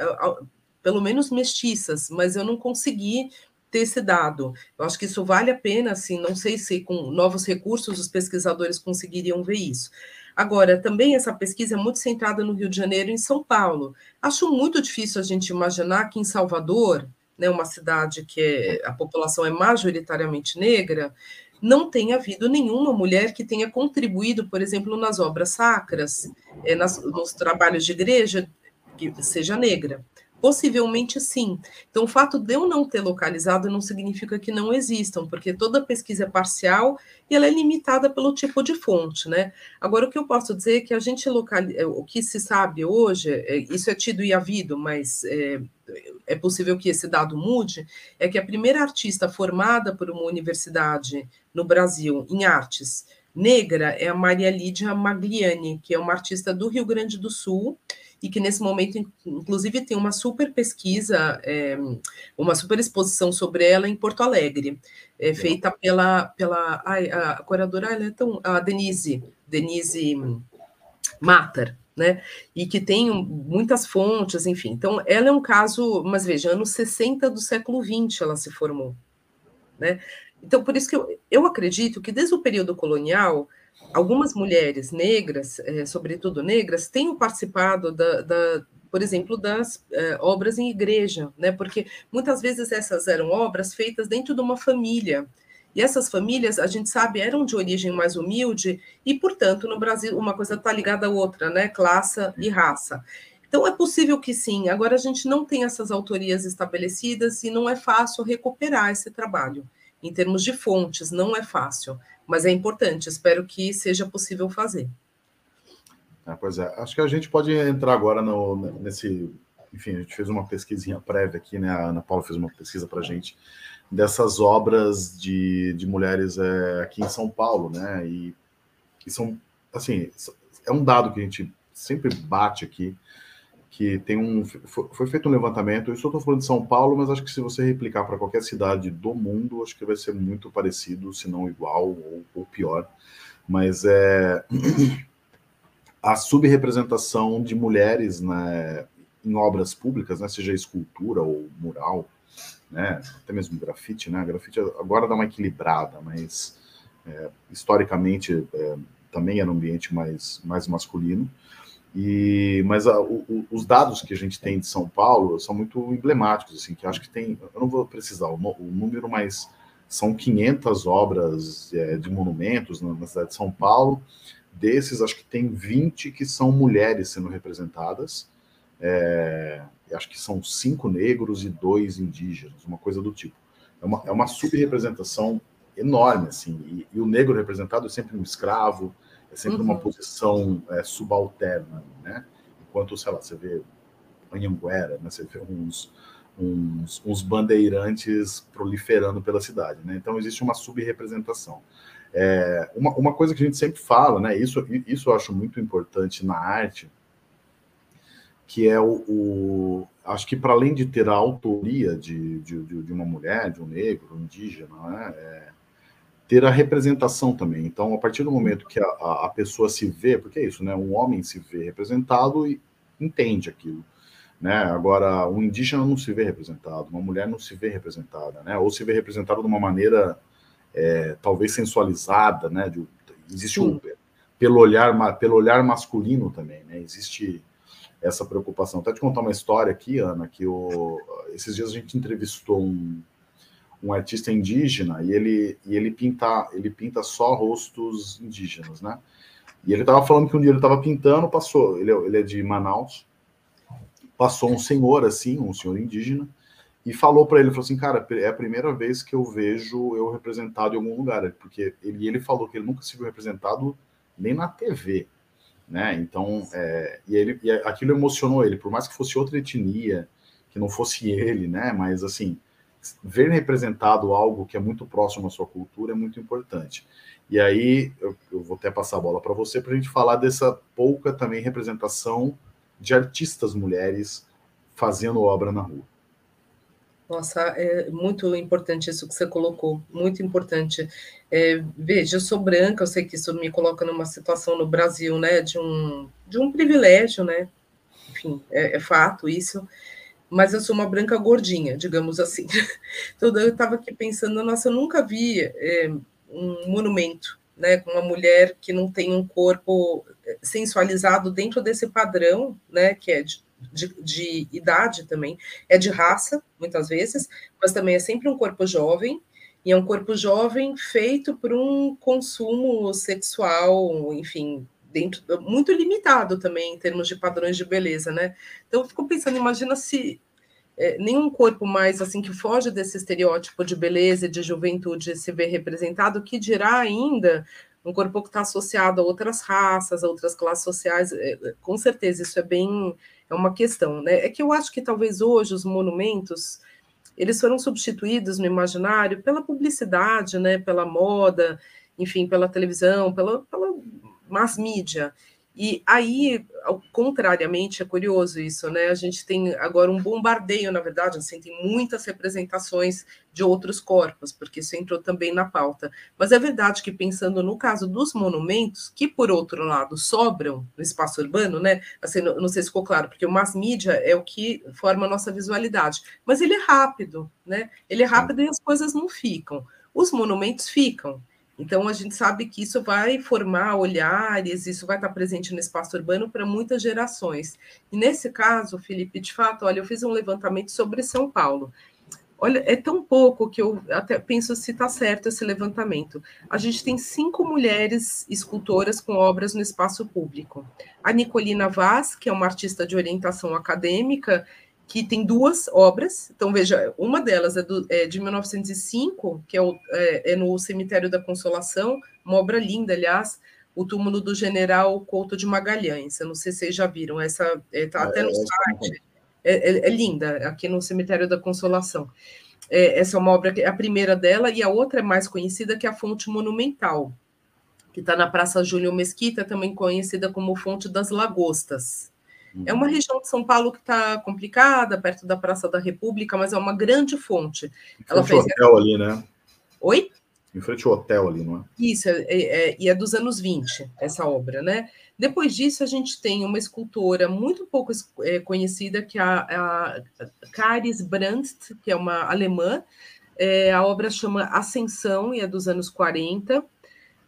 pelo menos, mestiças, mas eu não consegui ter esse dado. Eu acho que isso vale a pena, assim, não sei se com novos recursos os pesquisadores conseguiriam ver isso. Agora, também essa pesquisa é muito centrada no Rio de Janeiro e em São Paulo. Acho muito difícil a gente imaginar que em Salvador, né, uma cidade que é, a população é majoritariamente negra, não tenha havido nenhuma mulher que tenha contribuído, por exemplo, nas obras sacras, é, nas, nos trabalhos de igreja, que seja negra. Possivelmente sim. Então, o fato de eu não ter localizado não significa que não existam, porque toda pesquisa é parcial e ela é limitada pelo tipo de fonte, né? Agora, o que eu posso dizer é que a gente localiza, é, o que se sabe hoje, é, isso é tido e havido, mas é, é possível que esse dado mude, é que a primeira artista formada por uma universidade no Brasil em artes negra é a Maria Lídia Magliani, que é uma artista do Rio Grande do Sul, e que nesse momento, inclusive, tem uma super pesquisa, é, uma super exposição sobre ela em Porto Alegre, é, feita pela, pela ai, a curadora, ela é tão, a Denise, Denise Matar, né? E que tem muitas fontes, enfim. Então, ela é um caso, mas veja, anos 60 do século 20 ela se formou, né? Então, por isso que eu, eu acredito que desde o período colonial, algumas mulheres negras, é, sobretudo negras, tenham participado da, da por exemplo, das é, obras em igreja, né? Porque muitas vezes essas eram obras feitas dentro de uma família. E essas famílias, a gente sabe, eram de origem mais humilde e, portanto, no Brasil uma coisa está ligada à outra, né? Classe e raça. Então é possível que sim. Agora a gente não tem essas autorias estabelecidas e não é fácil recuperar esse trabalho. Em termos de fontes, não é fácil mas é importante, espero que seja possível fazer. É, pois é, acho que a gente pode entrar agora no, nesse. Enfim, a gente fez uma pesquisinha prévia aqui, né? A Ana Paula fez uma pesquisa para a gente dessas obras de, de mulheres é, aqui em São Paulo, né? E, e são, assim, é um dado que a gente sempre bate aqui, que tem um. Foi feito um levantamento, eu só estou falando de São Paulo, mas acho que se você replicar para qualquer cidade do mundo, acho que vai ser muito parecido, se não igual ou, ou pior. Mas é a subrepresentação de mulheres né, em obras públicas, né, seja escultura ou mural, né, até mesmo grafite, né? Grafite agora dá uma equilibrada, mas é, historicamente é, também era um ambiente mais, mais masculino. E, mas a, o, os dados que a gente tem de São Paulo são muito emblemáticos, assim, que acho que tem, eu não vou precisar o, o número, mas são 500 obras é, de monumentos na, na, cidade de São Paulo. Desses, acho que tem 20 que são mulheres sendo representadas. É, acho que são cinco negros e dois indígenas, uma coisa do tipo. É uma, é uma subrepresentação enorme, assim. E, e o negro representado é sempre um escravo, é sempre uhum. uma posição é, subalterna, né? Enquanto, sei lá, você vê Anhanguera, né? Você vê uns, uns, uns bandeirantes proliferando pela cidade, né? Então, existe uma subrepresentação. É, uma, uma coisa que a gente sempre fala, né? Isso, isso eu acho muito importante na arte, que é o, o acho que para além de ter a autoria de, de, de, uma mulher, de um negro, um indígena, né? É, ter a representação também. Então, a partir do momento que a, a, pessoa se vê, porque é isso, né? Um homem se vê representado e entende aquilo. Né? Agora, um indígena não se vê representado, uma mulher não se vê representada, né? Ou se vê representada de uma maneira é, talvez sensualizada, né? De, existe um, pelo olhar, pelo olhar masculino também, né? Existe essa preocupação. Até te contar uma história aqui, Ana, que o, esses dias a gente entrevistou um, um artista indígena e ele, e ele pinta ele pinta só rostos indígenas, né? E ele estava falando que um dia ele estava pintando, passou, ele, é, ele é de Manaus, passou um senhor assim, um senhor indígena, e falou para ele, falou assim, cara, é a primeira vez que eu vejo eu representado em algum lugar, porque ele, ele falou que ele nunca se viu representado nem na TV, né? Então, é, e, ele, e aquilo emocionou ele, por mais que fosse outra etnia, que não fosse ele, né? Mas assim, ver representado algo que é muito próximo à sua cultura é muito importante. E aí eu, eu vou até passar a bola para você para a gente falar dessa pouca também representação de artistas mulheres fazendo obra na rua. Nossa, é muito importante isso que você colocou, muito importante. É, veja, eu sou branca, eu sei que isso me coloca numa situação no Brasil, né, de um, de um privilégio, né, enfim, é, é fato isso, mas eu sou uma branca gordinha, digamos assim. Então, eu estava aqui pensando, nossa, eu nunca vi é, um monumento, né, com uma mulher que não tem um corpo sensualizado dentro desse padrão, né, que é de de, de idade também, é de raça, muitas vezes, mas também é sempre um corpo jovem, e é um corpo jovem feito por um consumo sexual, enfim, dentro muito limitado também em termos de padrões de beleza, né? Então eu fico pensando, imagina se é, nenhum corpo mais assim que foge desse estereótipo de beleza e de juventude se vê representado, que dirá ainda um corpo que está associado a outras raças, a outras classes sociais, é, com certeza isso é bem é uma questão, né? É que eu acho que talvez hoje os monumentos eles foram substituídos no imaginário pela publicidade, né? Pela moda, enfim, pela televisão, pela, pela mass mídia. E aí, contrariamente, é curioso isso, né? A gente tem agora um bombardeio, na verdade, assim, tem muitas representações de outros corpos, porque isso entrou também na pauta. Mas é verdade que, pensando no caso dos monumentos, que, por outro lado, sobram no espaço urbano, né? Assim, não, não sei se ficou claro, porque o mass media é o que forma a nossa visualidade, mas ele é rápido, né? Ele é rápido e as coisas não ficam. Os monumentos ficam. Então, a gente sabe que isso vai formar olhares, isso vai estar presente no espaço urbano para muitas gerações. E nesse caso, Felipe, de fato, olha, eu fiz um levantamento sobre São Paulo. Olha, é tão pouco que eu até penso se está certo esse levantamento. A gente tem cinco mulheres escultoras com obras no espaço público. A Nicolina Vaz, que é uma artista de orientação acadêmica, que tem duas obras. Então, veja, uma delas é, do, é de 1905, que é, o, é, é, no Cemitério da Consolação, uma obra linda, aliás, o túmulo do general Couto de Magalhães. Eu não sei se vocês já viram, essa está é, até no é, site. É, linda, aqui no Cemitério da Consolação. essa é uma obra, a primeira dela, e a outra é mais conhecida, que é a Fonte Monumental, que está na Praça Júlio Mesquita, também conhecida como Fonte das Lagostas. É uma região de São Paulo que está complicada, perto da Praça da República, mas é uma grande fonte. Em Ela fez hotel ali, né? Oi? Em frente ao hotel ali, não é? Isso, é, é, e é dos anos 20, essa obra, né? Depois disso, a gente tem uma escultora muito pouco é, conhecida, que é a, a Caris Brandt, que é uma alemã. É, a obra chama Ascensão e é dos anos 40.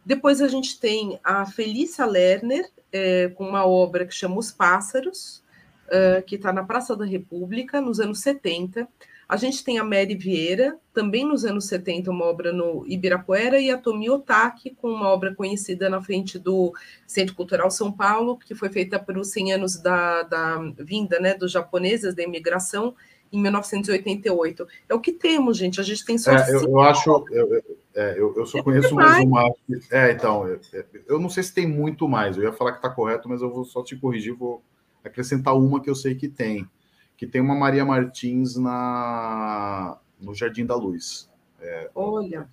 Depois a gente tem a Felícia Lerner, é, com uma obra que chama Os Pássaros, uh, que está na Praça da República, nos anos 70. A gente tem a Mary Vieira, também nos anos 70, uma obra no Ibirapuera, e a Tomi Otaki, com uma obra conhecida na frente do Centro Cultural São Paulo, que foi feita para os 100 anos da, da vinda né, dos japoneses, da imigração, em 1988. É o que temos, gente. A gente tem só. É, eu, eu, acho. Eu, é, eu, eu, só conheço mais uma. É, então. É, é, eu não sei se tem muito mais. Eu ia falar que está correto, mas eu vou só te corrigir. Vou acrescentar uma que eu sei que tem. Que tem uma Maria Martins na no Jardim da Luz. É, Olha.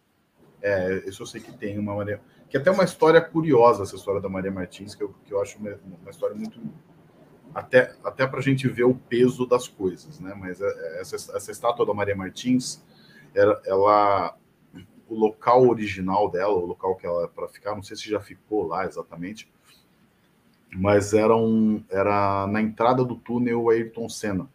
É, isso eu sei que tem uma Maria. Que é até uma história curiosa, essa história da Maria Martins, que eu, que eu acho uma, uma história muito até, até para a gente ver o peso das coisas, né? Mas é, é, essa, essa estátua da Maria Martins, ela, ela, o local original dela, o local que ela é para ficar, não sei se já ficou lá exatamente, mas era, um, era na entrada do túnel Ayrton Senna.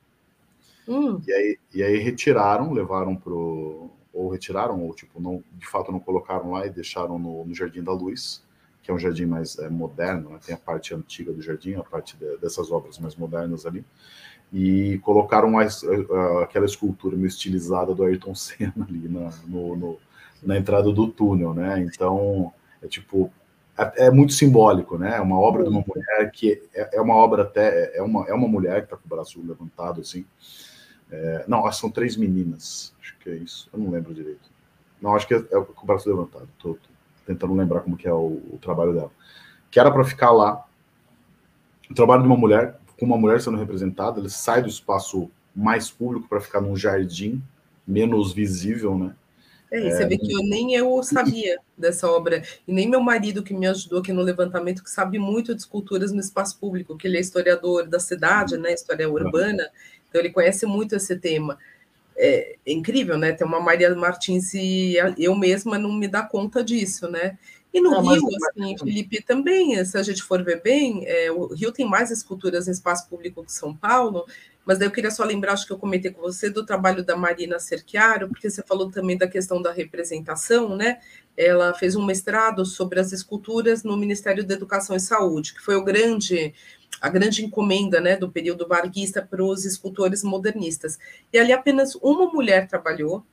Hum. E, aí, e aí retiraram, levaram pro ou retiraram ou tipo não, de fato não colocaram lá e deixaram no, no Jardim da Luz que é um jardim mais é, moderno, né? tem a parte antiga do jardim, a parte de, dessas obras mais modernas ali, e colocaram a, a, aquela escultura meio estilizada do Ayrton Senna ali na, no, no, na entrada do túnel, né? Então, é tipo, é, é muito simbólico, né? É uma obra de uma mulher que é, é uma obra até, é uma, é uma mulher que está com o braço levantado, assim. É, não, são três meninas, acho que é isso, eu não lembro direito. Não, acho que é, é com o braço levantado, tô, tô tentando lembrar como que é o, o trabalho dela. Que era para ficar lá, o trabalho de uma mulher, com uma mulher sendo representada, ele sai do espaço mais público para ficar num jardim menos visível, né? É, você é, vê que eu, nem eu sabia dessa obra, e nem meu marido, que me ajudou aqui no levantamento, que sabe muito de esculturas no espaço público, que ele é historiador da cidade, né, história urbana, então ele conhece muito esse tema. É, é incrível, né? Tem uma Maria Martins e eu mesma não me dá conta disso, né? E no não, Rio, assim, Felipe, também, se a gente for ver bem, é, o Rio tem mais esculturas em espaço público que São Paulo, mas daí eu queria só lembrar, acho que eu comentei com você, do trabalho da Marina Cerchiaro, porque você falou também da questão da representação, né? Ela fez um mestrado sobre as esculturas no Ministério da Educação e Saúde, que foi o grande, a grande encomenda né, do período varguista para os escultores modernistas. E ali apenas uma mulher trabalhou,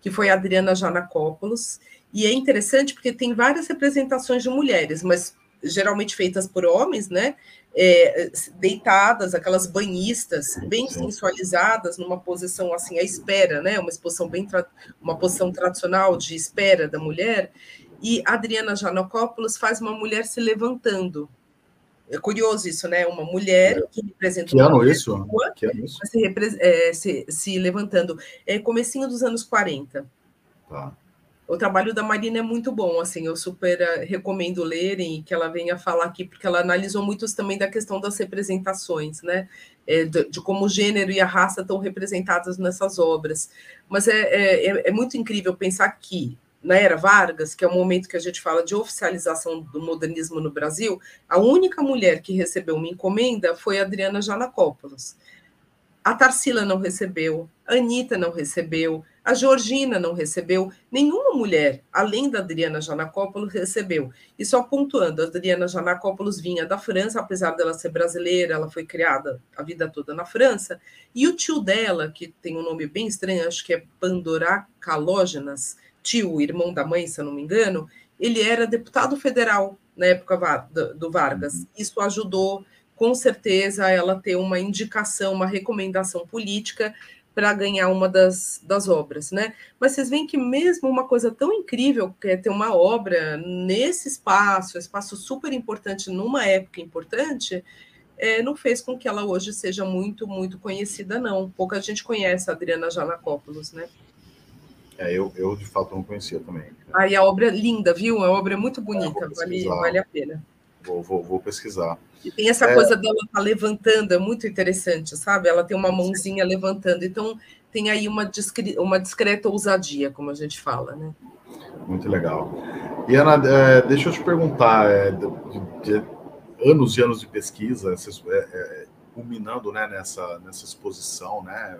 que foi a Adriana Janacopoulos, e é interessante porque tem várias representações de mulheres, mas geralmente feitas por homens, né? É, deitadas, aquelas banhistas bem sensualizadas, numa posição assim à espera, né? Uma exposição bem uma posição tradicional de espera da mulher. E Adriana Janocópolis faz uma mulher se levantando. É curioso isso, né? Uma mulher que representa que ano isso? Que ano isso? Se, é, se, se, levantando. É comecinho dos anos 40. Tá o trabalho da Marina é muito bom, assim, eu super eh, recomendo lerem e que ela venha falar aqui, porque ela analisou muitos também da questão das representações, né, é, de, de, como o gênero e a raça estão representadas nessas obras. Mas é, é, é, é muito incrível pensar que, na era Vargas, que é o momento que a gente fala de oficialização do modernismo no Brasil, a única mulher que recebeu uma encomenda foi Adriana Janacópolis. A Tarsila não recebeu, a Anitta não recebeu, a Georgina não recebeu, nenhuma mulher, além da Adriana Janacopoulos, recebeu. E só pontuando, a Adriana Janacopoulos vinha da França, apesar dela ser brasileira, ela foi criada a vida toda na França, e o tio dela, que tem um nome bem estranho, acho que é Pandora Calógenas, tio, irmão da mãe, se eu não me engano, ele era deputado federal na época do Vargas. Uhum. Isso ajudou, com certeza, ela ter uma indicação, uma recomendação política para ganhar uma das, das obras, né? Mas vocês veem que mesmo uma coisa tão incrível, que é ter uma obra nesse espaço, espaço super importante numa época importante, é, não fez com que ela hoje seja muito, muito conhecida, não. Pouca gente conhece a Adriana Janacopoulos, né? É, eu, eu de fato não conhecia também. Aí a obra é linda, viu? A obra é muito bonita, é, vale, vale a pena. Vou, vou, vou pesquisar. E tem essa é... coisa dela tá levantando, é muito interessante, sabe? Ela tem uma mãozinha levantando, então tem aí uma, discre... uma discreta ousadia, como a gente fala, né? Muito legal. E Ana, é, deixa eu te perguntar, é, de, de, anos e anos de pesquisa, é, é, culminando né, nessa, nessa exposição, né?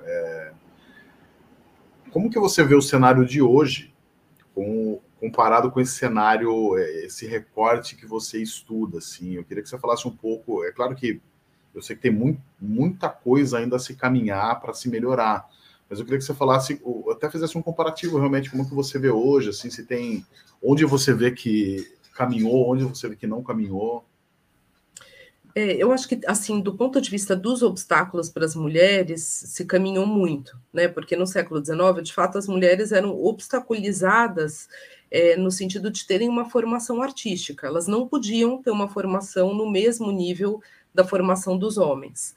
Como que você vê o cenário de hoje com comparado com esse cenário, é, esse recorte que você estuda, assim, eu queria que você falasse um pouco. É claro que eu sei que tem muito, muita coisa ainda a se caminhar para se melhorar, mas eu queria que você falasse, até fizesse um comparativo realmente como que você vê hoje, assim, se tem onde você vê que caminhou, onde você vê que não caminhou. É, eu acho que, assim, do ponto de vista dos obstáculos para as mulheres, se caminhou muito, né? Porque no século XIX, de fato, as mulheres eram obstaculizadas é, no sentido de terem uma formação artística. Elas não podiam ter uma formação no mesmo nível da formação dos homens.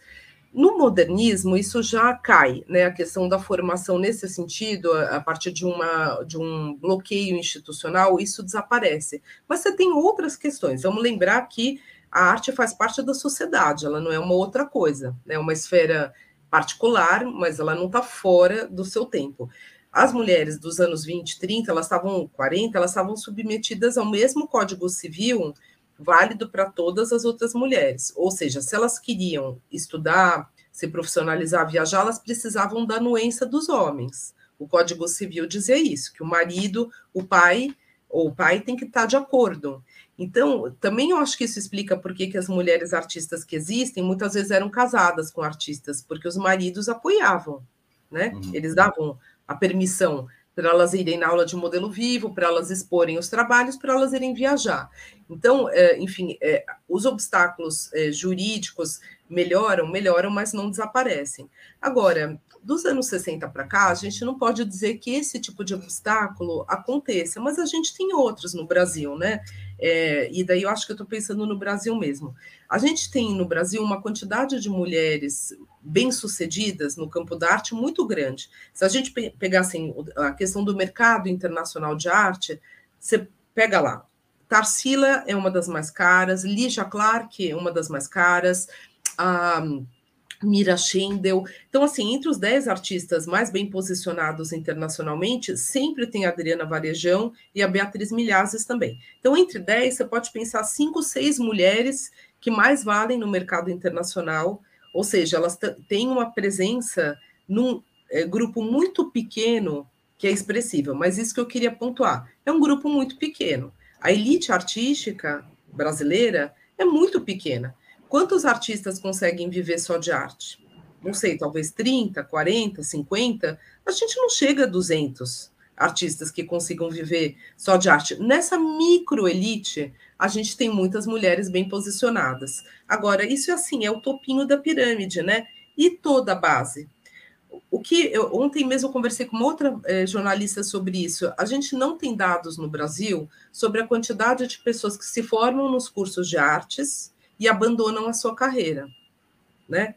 No modernismo, isso já cai, né? A questão da formação nesse sentido, a, partir de, uma, de um bloqueio institucional, isso desaparece. Mas você tem outras questões. Vamos lembrar que a arte faz parte da sociedade, ela não é uma outra coisa, é né? uma esfera particular, mas ela não está fora do seu tempo. As mulheres dos anos 20, 30, elas estavam 40, elas estavam submetidas ao mesmo Código Civil válido para todas as outras mulheres. Ou seja, se elas queriam estudar, se profissionalizar, viajar, elas precisavam da anuência dos homens. O Código Civil dizia isso, que o marido, o pai, ou o pai tem que estar de acordo. Então, também eu acho que isso explica por que, que as mulheres artistas que existem muitas vezes eram casadas com artistas, porque os maridos apoiavam, né? Uhum. Eles davam a permissão para elas irem na aula de modelo vivo, para elas exporem os trabalhos, para elas irem viajar. Então, é, enfim, é, os obstáculos é, jurídicos melhoram, melhoram, mas não desaparecem. Agora, dos anos 60 para cá, a gente não pode dizer que esse tipo de obstáculo aconteça, mas a gente tem outros no Brasil, né? É, e daí eu acho que eu estou pensando no Brasil mesmo. A gente tem no Brasil uma quantidade de mulheres bem-sucedidas no campo da arte muito grande. Se a gente pegar assim, a questão do mercado internacional de arte, você pega lá. Tarsila é uma das mais caras, Lígia Clark é uma das mais caras, a Mira Schendel. Então, assim, entre os dez artistas mais bem posicionados internacionalmente, sempre tem a Adriana Varejão e a Beatriz Milhazes também. Então, entre dez, você pode pensar cinco, seis mulheres que mais valem no mercado internacional, ou seja, elas têm uma presença num é, grupo muito pequeno que é expressiva, mas isso que eu queria pontuar. É um grupo muito pequeno. A elite artística brasileira é muito pequena. Quantos artistas conseguem viver só de arte? Não sei, talvez 30, 40, 50. A gente não chega a 200 artistas que consigam viver só de arte. Nessa microelite, a gente tem muitas mulheres bem posicionadas. Agora, isso é assim, é o topinho da pirâmide, né? E toda a base. O que eu, ontem mesmo eu conversei com uma outra eh, jornalista sobre isso. A gente não tem dados no Brasil sobre a quantidade de pessoas que se formam nos cursos de artes e abandonam a sua carreira, né?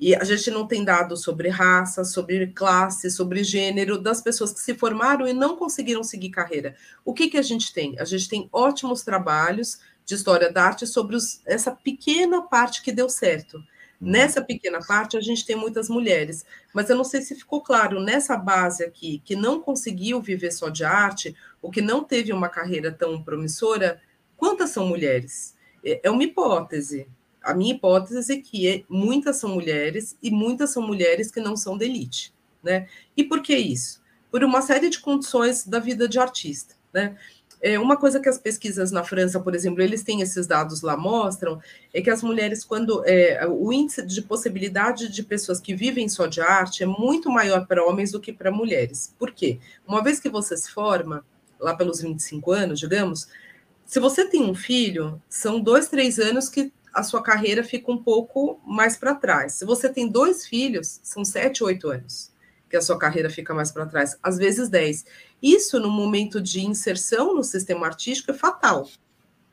E a gente não tem dados sobre raça, sobre classe, sobre gênero das pessoas que se formaram e não conseguiram seguir carreira. O que, que a gente tem? A gente tem ótimos trabalhos de história da arte sobre os, essa pequena parte que deu certo. Uhum. Nessa pequena parte, a gente tem muitas mulheres, mas eu não sei se ficou claro, nessa base aqui, que não conseguiu viver só de arte, ou que não teve uma carreira tão promissora, quantas são mulheres? É, é uma hipótese. A minha hipótese é que é, muitas são mulheres e muitas são mulheres que não são de elite. Né? E por que isso? Por uma série de condições da vida de artista. Né? É, uma coisa que as pesquisas na França, por exemplo, eles têm esses dados lá, mostram, é que as mulheres, quando é, o índice de possibilidade de pessoas que vivem só de arte é muito maior para homens do que para mulheres. Por quê? Uma vez que você se forma, lá pelos 25 anos, digamos, se você tem um filho, são dois, três anos que a sua carreira fica um pouco mais para trás. Se você tem dois filhos, são sete, oito anos que a sua carreira fica mais para trás, às vezes dez. Isso, no momento de inserção no sistema artístico, é fatal,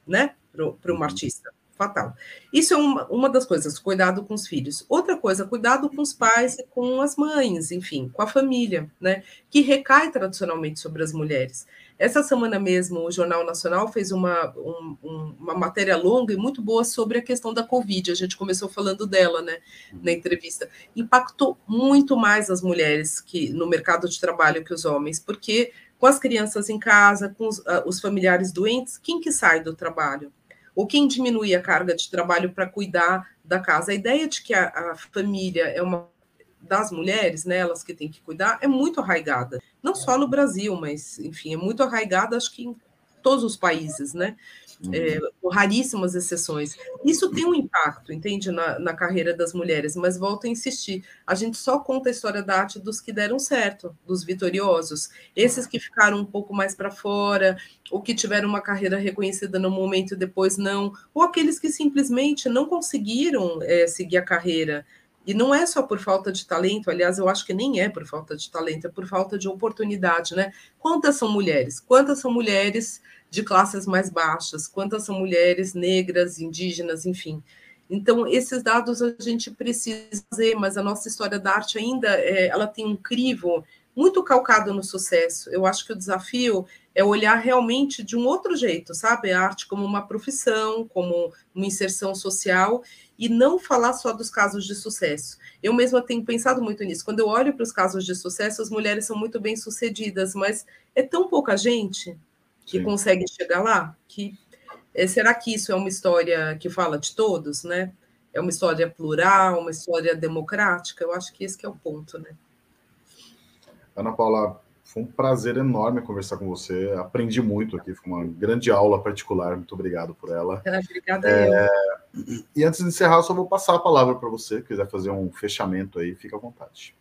né, para um uhum. artista fatal. Isso é uma, uma das coisas, cuidado com os filhos. Outra coisa, cuidado com os pais e com as mães, enfim, com a família, né? Que recai tradicionalmente sobre as mulheres. Essa semana mesmo, o Jornal Nacional fez uma, um, uma matéria longa e muito boa sobre a questão da Covid. A gente começou falando dela, né, na entrevista. Impactou muito mais as mulheres que no mercado de trabalho que os homens, porque com as crianças em casa, com os, uh, os familiares doentes, quem que sai do trabalho? ou quem diminui a carga de trabalho para cuidar da casa. A ideia de que a, a, família é uma das mulheres, né, elas que têm que cuidar, é muito arraigada. Não só no Brasil, mas, enfim, é muito arraigada, acho que em todos os países, né? é, com raríssimas exceções. Isso tem um impacto, entende, na, na, carreira das mulheres, mas volto a insistir, a gente só conta a história da arte dos que deram certo, dos vitoriosos, esses que ficaram um pouco mais para fora, ou que tiveram uma carreira reconhecida no momento e depois não, ou aqueles que simplesmente não conseguiram é, seguir a carreira, e não é só por falta de talento, aliás, eu acho que nem é por falta de talento, é por falta de oportunidade, né? Quantas são mulheres? Quantas são mulheres de classes mais baixas, quantas são mulheres negras, indígenas, enfim. Então, esses dados a gente precisa fazer, mas a nossa história da arte ainda é, ela tem um crivo muito calcado no sucesso. Eu acho que o desafio é olhar realmente de um outro jeito, sabe? A arte como uma profissão, como uma inserção social, e não falar só dos casos de sucesso. Eu mesma tenho pensado muito nisso. Quando eu olho para os casos de sucesso, as mulheres são muito bem sucedidas, mas é tão pouca gente que Sim. conseguem chegar lá, que é, será que isso é uma história que fala de todos, né? É uma história plural, uma história democrática? Eu acho que esse que é o ponto, né? Ana Paula, Foi um prazer enorme conversar com você. Aprendi muito aqui, foi uma grande aula particular. Muito obrigado por ela. Obrigada. É... E antes de encerrar, eu só vou passar a palavra para você. Se quiser fazer um fechamento aí, fica à vontade.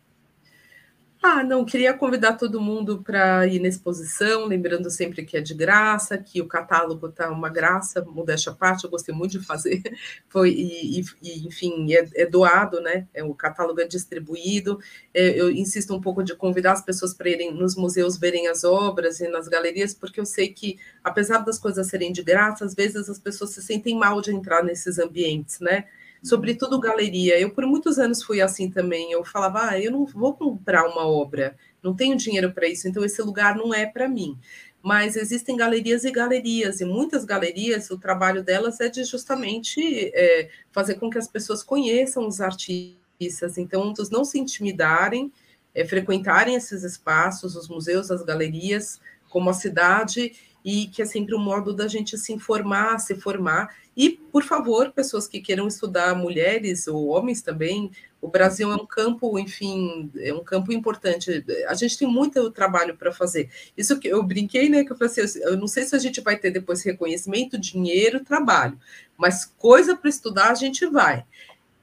Ah, não, queria convidar todo mundo para ir na exposição, lembrando sempre que é de graça, que o catálogo está uma graça, modéstia à parte, eu gostei muito de fazer, foi, e, e enfim, é, é, doado, né? É, o catálogo é distribuído. É, eu insisto um pouco de convidar as pessoas para irem nos museus verem as obras e nas galerias, porque eu sei que, apesar das coisas serem de graça, às vezes as pessoas se sentem mal de entrar nesses ambientes, né? Sobretudo galeria. Eu, por muitos anos, fui assim também. Eu falava, ah, eu não vou comprar uma obra, não tenho dinheiro para isso, então esse lugar não é para mim. Mas existem galerias e galerias, e muitas galerias, o trabalho delas é de justamente é, fazer com que as pessoas conheçam os artistas, então, não se intimidarem, é, frequentarem esses espaços, os museus, as galerias, como a cidade, e que é sempre um modo da gente se informar, se formar. E, por favor, pessoas que queiram estudar mulheres ou homens também, o Brasil é um campo, enfim, é um campo importante. A gente tem muito trabalho para fazer. Isso que eu brinquei, né? Que eu falei assim, eu não sei se a gente vai ter depois reconhecimento, dinheiro, trabalho, mas coisa para estudar a gente vai.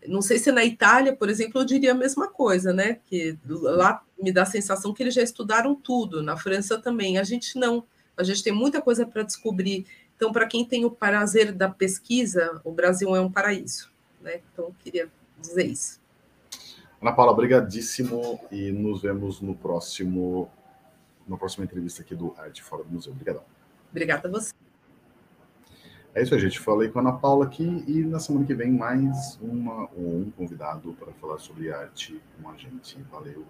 Não sei se na Itália, por exemplo, eu diria a mesma coisa, né? Que lá me dá a sensação que eles já estudaram tudo. Na França também. A gente não. A gente tem muita coisa para descobrir. Então, para quem tem o prazer da pesquisa, o Brasil é um paraíso. Né? Então, queria dizer isso. Ana Paula, obrigadíssimo e nos vemos no próximo, na próxima entrevista aqui do Arte Fora do Museu. Obrigadão. Obrigada a você. É isso aí, gente. Falei com a Ana Paula aqui e na semana que vem mais uma, um convidado para falar sobre arte com a gente. Valeu.